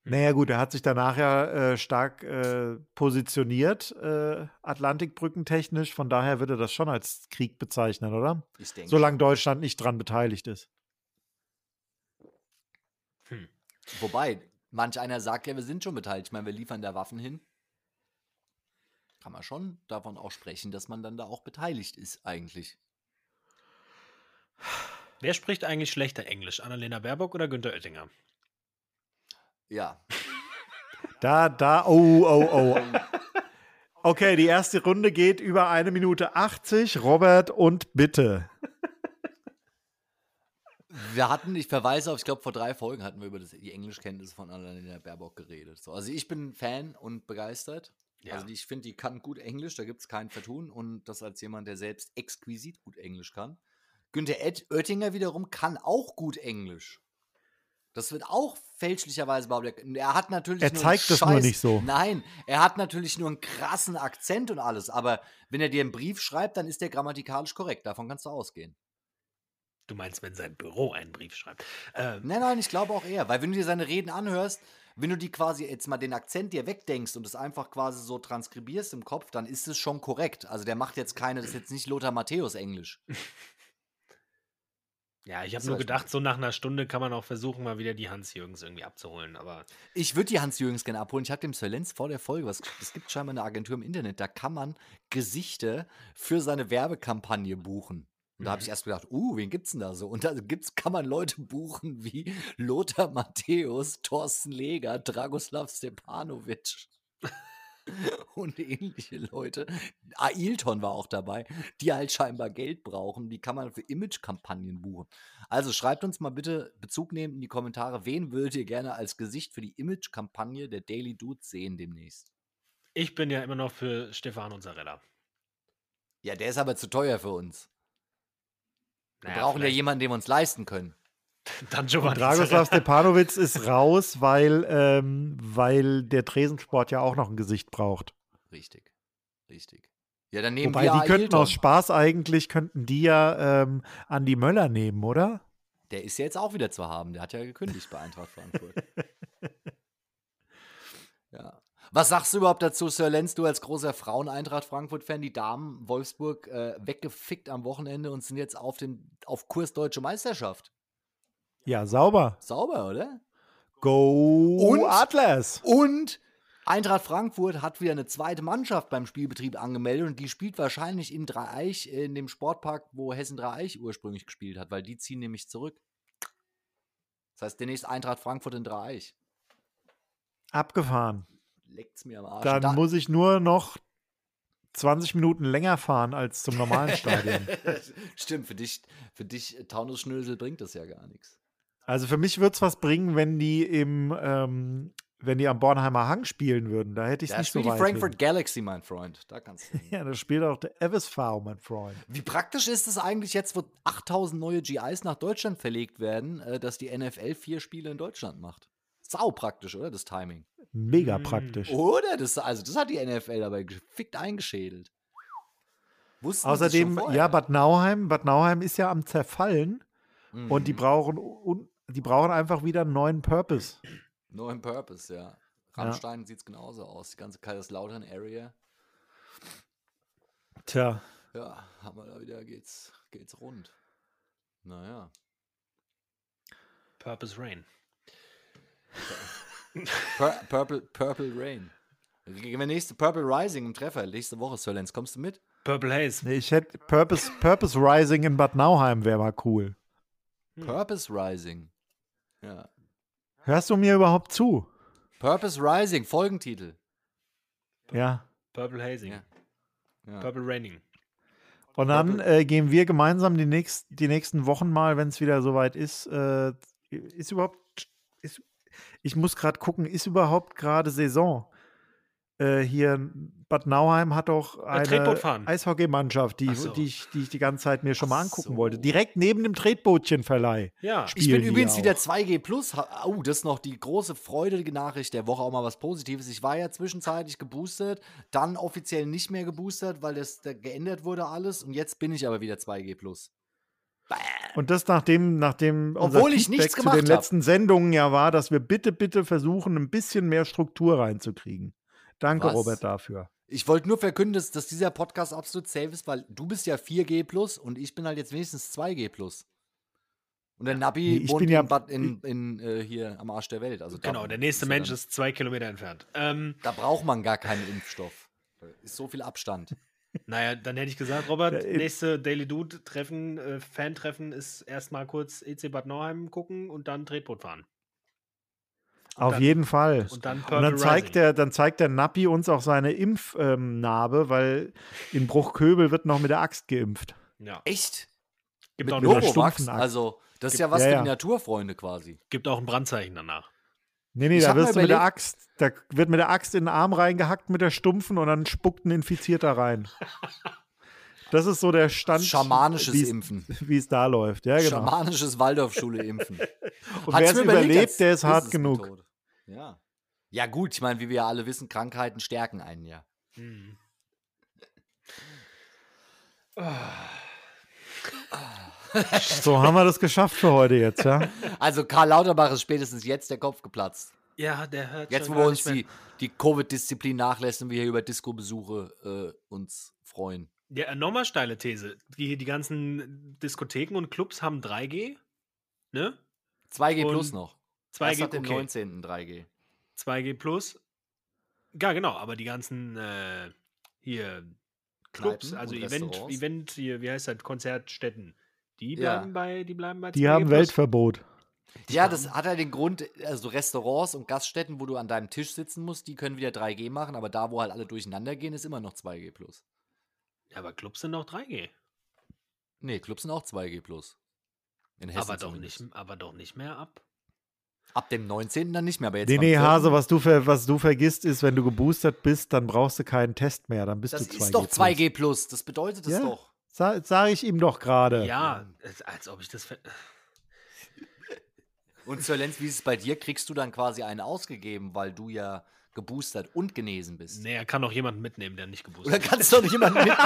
Naja, gut, er hat sich danach ja äh, stark äh, positioniert, äh, Atlantikbrückentechnisch. Von daher würde das schon als Krieg bezeichnen, oder? Ich denke. Solange Deutschland nicht dran beteiligt ist. Hm. Wobei, manch einer sagt ja, wir sind schon beteiligt. Ich meine, wir liefern da Waffen hin. Kann man schon davon auch sprechen, dass man dann da auch beteiligt ist, eigentlich. Wer spricht eigentlich schlechter Englisch? Annalena Baerbock oder Günther Oettinger? Ja. Da, da, oh, oh, oh. Okay, die erste Runde geht über eine Minute 80. Robert und bitte. Wir hatten, ich verweise auf, ich glaube, vor drei Folgen hatten wir über das, die Englischkenntnisse von Annalena Baerbock geredet. So, also ich bin Fan und begeistert. Ja. Also die, ich finde, die kann gut Englisch, da gibt es kein Vertun. Und das als jemand, der selbst exquisit gut Englisch kann. Günther Ed Oettinger wiederum kann auch gut Englisch. Das wird auch fälschlicherweise behauptet. Er hat natürlich Er zeigt einen es nur Scheiß- nicht so. Nein, er hat natürlich nur einen krassen Akzent und alles. Aber wenn er dir einen Brief schreibt, dann ist der grammatikalisch korrekt. Davon kannst du ausgehen. Du meinst, wenn sein Büro einen Brief schreibt. Ähm, Nein, nein, ich glaube auch eher. Weil wenn du dir seine Reden anhörst, wenn du die quasi jetzt mal den Akzent dir wegdenkst und es einfach quasi so transkribierst im Kopf, dann ist es schon korrekt. Also der macht jetzt keine, das ist jetzt nicht Lothar Matthäus Englisch. ja, ich habe nur gedacht, so nach einer Stunde kann man auch versuchen, mal wieder die Hans-Jürgens irgendwie abzuholen. Aber Ich würde die Hans-Jürgens gerne abholen. Ich habe dem Sir Lenz vor der Folge, was, es gibt scheinbar eine Agentur im Internet, da kann man Gesichter für seine Werbekampagne buchen. Und da habe ich erst gedacht, uh, wen gibt's denn da so? Und da gibt's, kann man Leute buchen wie Lothar Matthäus, Thorsten Leger, Dragoslav Stepanovic und ähnliche Leute. Ailton war auch dabei, die halt scheinbar Geld brauchen. Die kann man für Image-Kampagnen buchen. Also schreibt uns mal bitte Bezug nehmen in die Kommentare, wen würdet ihr gerne als Gesicht für die Image-Kampagne der Daily Dudes sehen demnächst? ich bin ja immer noch für Stefano Zarella. Ja, der ist aber zu teuer für uns. Wir Naja, brauchen ja vielleicht jemanden, den wir uns leisten können. Dann Giovanni Dragoslav. Stepanovic ist raus, weil, ähm, weil der Tresensport ja auch noch ein Gesicht braucht. Richtig. Richtig. Ja, dann nehmen Wobei wir die könnten Ailton. aus Spaß eigentlich, könnten die ja ähm, Andi Möller nehmen, oder? Der ist ja jetzt auch wieder zu haben. Der hat ja gekündigt bei Eintracht Frankfurt. Was sagst du überhaupt dazu, Sir Lenz, du als großer Frauen-Eintracht Frankfurt-Fan? Die Damen Wolfsburg äh, weggefickt am Wochenende und sind jetzt auf, den, auf Kurs Deutsche Meisterschaft. Ja, sauber. Sauber, oder? Go Und? Atlas! Und Eintracht Frankfurt hat wieder eine zweite Mannschaft beim Spielbetrieb angemeldet und die spielt wahrscheinlich in Dreieich, in dem Sportpark, wo Hessen Dreieich ursprünglich gespielt hat, weil die ziehen nämlich zurück. Das heißt, demnächst Eintracht Frankfurt in Dreieich. Abgefahren. Leckt's mir am Arsch. Dann Da- muss ich nur noch 20 Minuten länger fahren als zum normalen Stadion. Stimmt, für dich, für dich äh, Taunusschnösel bringt das ja gar nichts. Also für mich würde es was bringen, wenn die im, ähm, wenn die am Bornheimer Hang spielen würden. Da hätte ich es Da nicht so spielt die weit Frankfurt hin. Galaxy, mein Freund. Da kannst du. Ja, da spielt auch der FSV, mein Freund. Wie praktisch ist es eigentlich jetzt, wo 8000 neue GIs nach Deutschland verlegt werden, äh, dass die NFL vier Spiele in Deutschland macht? Sau praktisch, oder? Das Timing. Mega Mm. praktisch. Oder? Das, also, das hat die NFL dabei gefickt eingeschädelt. Wussten Außerdem, ja, Bad Nauheim, Bad Nauheim ist ja am Zerfallen und die Mhm. brauchen un, die brauchen einfach wieder einen neuen Purpose. Neuen Purpose, ja. Rammstein sieht es genauso aus. Die ganze Kaiserslautern-Area. Tja, Ja, haben wir da wieder, geht's, geht's rund. Naja. Purpose Rain. Pur Purple, Purple Rain. Gehen wir nächste Purple Rising im Treffer. Nächste Woche, Sir Lenz. Kommst du mit? Purple Haze. nee, ich hätte Purpose, Purpose Rising in Bad Nauheim wäre mal cool. Hm. Purpose Rising. Ja. Hörst du mir überhaupt zu? Purpose Rising, Folgentitel. Ja. Purple Hazing. Ja. Ja. Purple Raining. Und dann äh, gehen wir gemeinsam die, nächst, die nächsten Wochen mal, wenn es wieder soweit ist, äh, ist überhaupt, ist, ich muss gerade gucken, ist überhaupt gerade Saison? Äh, hier in Bad Nauheim hat doch eine Tretbootfahren. Eishockeymannschaft, die, so. die, ich, die ich die ganze Zeit mir schon mal angucken so. wollte. Direkt neben dem Tretbootchenverleih. Ja. Ich bin übrigens auch. wieder 2G Plus. Oh, das ist noch die große freudige Nachricht der Woche, auch mal was Positives. Ich war ja zwischenzeitlich geboostert, dann offiziell nicht mehr geboostert, weil das da geändert wurde alles. Und jetzt bin ich aber wieder 2G Plus. Und das nachdem, nachdem Obwohl unser ich nichts Feedback zu gemacht den hab. letzten Sendungen ja war, dass wir bitte, bitte versuchen, ein bisschen mehr Struktur reinzukriegen. Danke, Was? Robert, dafür. Ich wollte nur verkünden, dass, dass dieser Podcast absolut safe ist, weil du bist ja 4G Plus und ich bin halt jetzt wenigstens 2G Plus. Und der Nabi Nee, ich wohnt bin ja- in, Bad, in, in äh, hier am Arsch der Welt. Also Genau, der nächste ist Mensch dann- ist zwei Kilometer entfernt. Ähm, Da braucht man gar keinen Impfstoff. Da ist so viel Abstand. Naja, dann hätte ich gesagt, Robert, Ja, nächste Daily Dude-Treffen, äh, Fan-Treffen ist erstmal kurz EC Bad Nauheim gucken und dann Tretboot fahren. Auf dann- jeden Fall. Und dann Und dann zeigt, der, dann zeigt der Nappi uns auch seine Impfnarbe, weil in Bruchköbel wird noch mit der Axt geimpft. Ja. Echt? Gibt, Mit auch? Akt. Also, das ist Gibt- ja was Ja, für ja. die Naturfreunde quasi. gibt auch ein Brandzeichen danach. Nee, nee, Ich da wirst du mit der Axt, da wird mit der Axt in den Arm reingehackt mit der Stumpfen und dann spuckt ein Infizierter rein. Das ist so der Stand, Schamanisches wie's- Impfen. wie es da läuft. Ja, genau. Schamanisches Waldorfschule-Impfen. Und wer es überlebt, der ist hart genug. Ja. Ja, gut, ich meine, wie wir ja alle wissen, Krankheiten stärken einen ja. Hm. So haben wir das geschafft für heute jetzt, ja. Also Karl Lauterbach ist spätestens jetzt der Kopf geplatzt. Ja, der hört Jetzt, schon wo wir gar uns nicht mehr- die, die Covid-Disziplin nachlässt und wir hier über Disco-Besuche äh, uns freuen. Ja, nochmal steile These. Die, die ganzen Diskotheken und Clubs haben 3G, ne? 2G plus Und noch. 2G, Erst ab dem okay. 19. 3G. 2G plus. Ja, genau, aber die ganzen äh, hier Clubs, Kneipen also Event. Event, hier, wie heißt das, Konzertstätten, die Ja. bleiben bei, die bleiben bei Die 2G haben plus. Weltverbot. Ja, das hat ja den Grund, also Restaurants und Gaststätten, wo du an deinem Tisch sitzen musst, die können wieder 3G machen, aber da, wo halt alle durcheinander gehen, ist immer noch 2G plus. Ja, aber Clubs sind auch 3G. Nee, Clubs sind auch 2G plus. In Hessen Aber doch, zumindest. nicht, aber doch nicht mehr ab. Ab dem 19. dann nicht mehr, aber jetzt Nee, nee, 4. Hase, was du, ver, was du vergisst, ist, wenn du geboostert bist, dann brauchst du keinen Test mehr. Dann bist Das du 2G. ist doch plus. 2G plus, das bedeutet es Ja. doch. Sa Sag ich ihm doch gerade. Ja, als, ob ich das. Und Sir Lenz, wie ist es bei dir? Kriegst du dann quasi einen ausgegeben, weil du ja geboostert und genesen bist? Nee, er kann auch jemanden mitnehmen, der nicht geboostert Oder ist. kannst du doch nicht jemanden mitnehmen?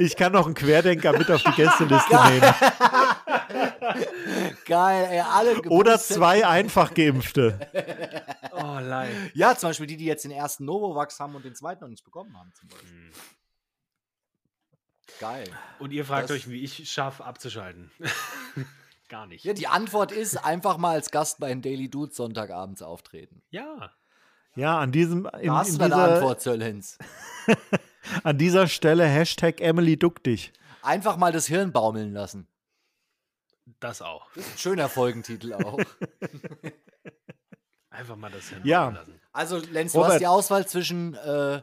Ich kann noch einen Querdenker mit auf die Gästeliste nehmen. Geil, ey, alle Oder zwei einfach Geimpfte. Oh, live. Ja, zum Beispiel die, die jetzt den ersten Novavax haben und den zweiten noch nicht bekommen haben. Zum Beispiel. Hm. Geil. Und ihr fragt Das- euch, wie ich schaffe, abzuschalten. Gar nicht. Ja, die Antwort ist einfach mal als Gast bei den Daily Dudes Sonntagabends auftreten. Ja. Ja, an diesem, in, Da hast in du deine Antwort, Sir Lenz. an dieser Stelle Hashtag Emily duck dich. Einfach mal das Hirn baumeln lassen. Das auch. Schöner Folgentitel auch. Einfach mal das Ja. hinbauen lassen. Also, Lenz, du Robert. hast die Auswahl zwischen äh,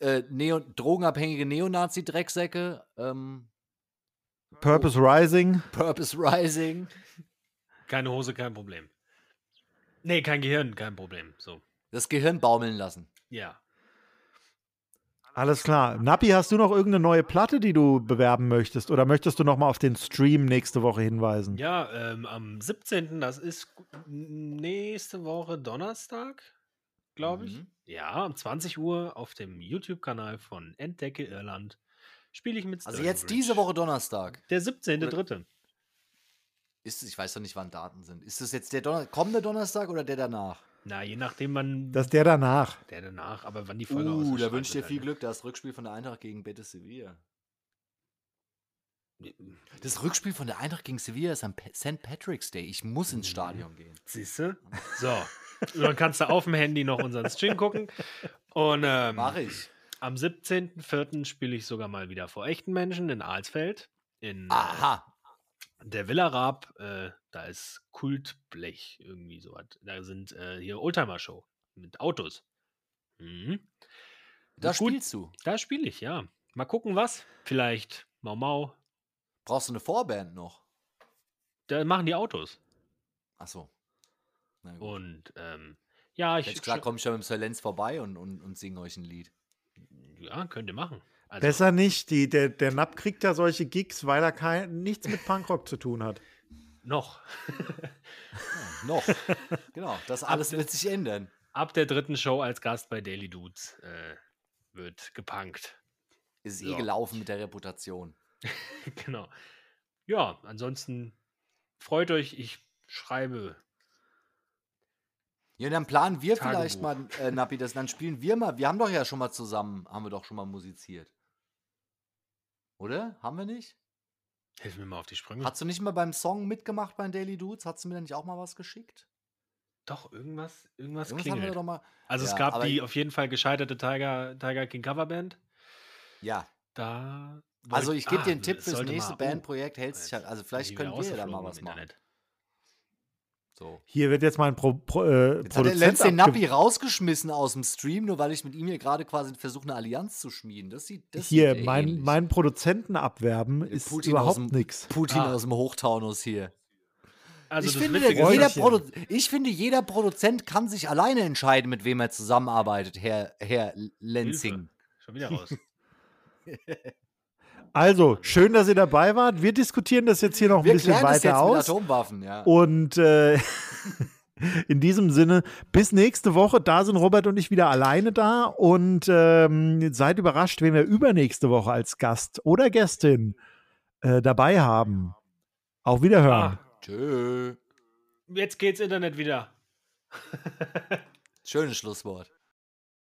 äh, Neo drogenabhängige Neonazi-Drecksäcke, ähm, Purpose Rising. Purpose Rising. Keine Hose, kein Problem. Nee, kein Gehirn, kein Problem. So. Das Gehirn baumeln lassen. Ja. Alles klar. Nappi, hast du noch irgendeine neue Platte, die du bewerben möchtest? Oder möchtest du noch mal auf den Stream nächste Woche hinweisen? Ja, ähm, am 17., das ist nächste Woche Donnerstag, glaube ich. Mhm. Ja, um 20 Uhr auf dem YouTube-Kanal von Entdecke Irland spiele ich mit Also Sturdy jetzt Bridge. diese Woche Donnerstag. Der 17.3. Ist es, ich weiß doch nicht, wann Daten sind. Ist das jetzt der Donner kommende Donnerstag oder der danach? Na, je nachdem, wann. Das ist der danach. der danach, aber wann die Folge Uh, da wünsche ich dir viel halt, Glück. Das Rückspiel von der Eintracht gegen Betis Sevilla. ne? Das Rückspiel von der Eintracht gegen Sevilla ist am St. Patrick's Day. Ich muss Mhm. ins Stadion gehen. Siehst du? So. Und dann kannst du auf dem Handy noch unseren Stream gucken. Und ähm, Mach ich. am 17.04. spiele ich sogar mal wieder vor echten Menschen in Alsfeld. In Aha. Der Villa Raab. Äh, da ist Kultblech irgendwie sowas. Da sind äh, hier Oldtimer-Show mit Autos. Mhm. Da Gut. spielst du. Da spiele ich, ja. Mal gucken, was. Vielleicht Mau Mau. Brauchst du eine Vorband noch? Da machen die Autos. Achso. Na gut. Und ähm, ja, ich. Jetzt klar, komme ich ja mit dem Sir Lenz vorbei und, und, und singe euch ein Lied. Ja, könnt ihr machen. Also, Besser nicht. Die, der, der Napp kriegt ja solche Gigs, weil er kein, nichts mit Punkrock zu tun hat. Noch. Noch. genau, das alles wird sich ändern. Ab der dritten Show als Gast bei Daily Dudes äh, wird gepunkt. Ist eh Ja. gelaufen mit der Reputation. genau. Ja, ansonsten freut euch, ich schreibe. Ja, dann planen wir Tagebuch. vielleicht mal, äh, Nappi, das, dann spielen wir mal. Wir haben doch ja schon mal zusammen, haben wir doch schon mal musiziert. Oder? Haben wir nicht? Hilf mir mal auf die Sprünge. Hast du nicht mal beim Song mitgemacht bei Daily Dudes? Hast du mir da nicht auch mal was geschickt? Doch, irgendwas, irgendwas Irgendwas haben wir klingelt. doch mal. Also es Ja, gab aber die auf jeden Fall gescheiterte Tiger, Tiger King Coverband. Ja. Da. Also ich gebe Ah, dir einen Tipp es fürs nächste mal- Bandprojekt. Hält sich jetzt halt, also vielleicht können wir ja da mal was machen. Internet. So. Hier wird jetzt mal ein Pro, Pro, äh, Jetzt hat der Produzent Lenz den Nappi rausgeschmissen aus dem Stream, nur weil ich mit ihm hier gerade quasi versuche, eine Allianz zu schmieden. Das sieht das Hier, sieht mein, meinen Produzenten abwerben ist Putin überhaupt nichts. Putin Ah. aus dem Hochtaunus hier. Also ich, finde, jeder. Produ ich finde, jeder Produzent kann sich alleine entscheiden, mit wem er zusammenarbeitet, Herr, Herr Lenzing. Schon wieder raus. Also, schön, dass ihr dabei wart. Wir diskutieren das jetzt hier noch ein Wir bisschen klären das weiter jetzt mit aus. Atomwaffen, ja. Und äh, in diesem Sinne, bis nächste Woche. Da sind Robert und ich wieder alleine da. Und ähm, seid überrascht, wen wir übernächste Woche als Gast oder Gästin äh, dabei haben. Auf Wiederhören. Ah, Tschö. jetzt geht's Internet wieder. Schönes Schlusswort.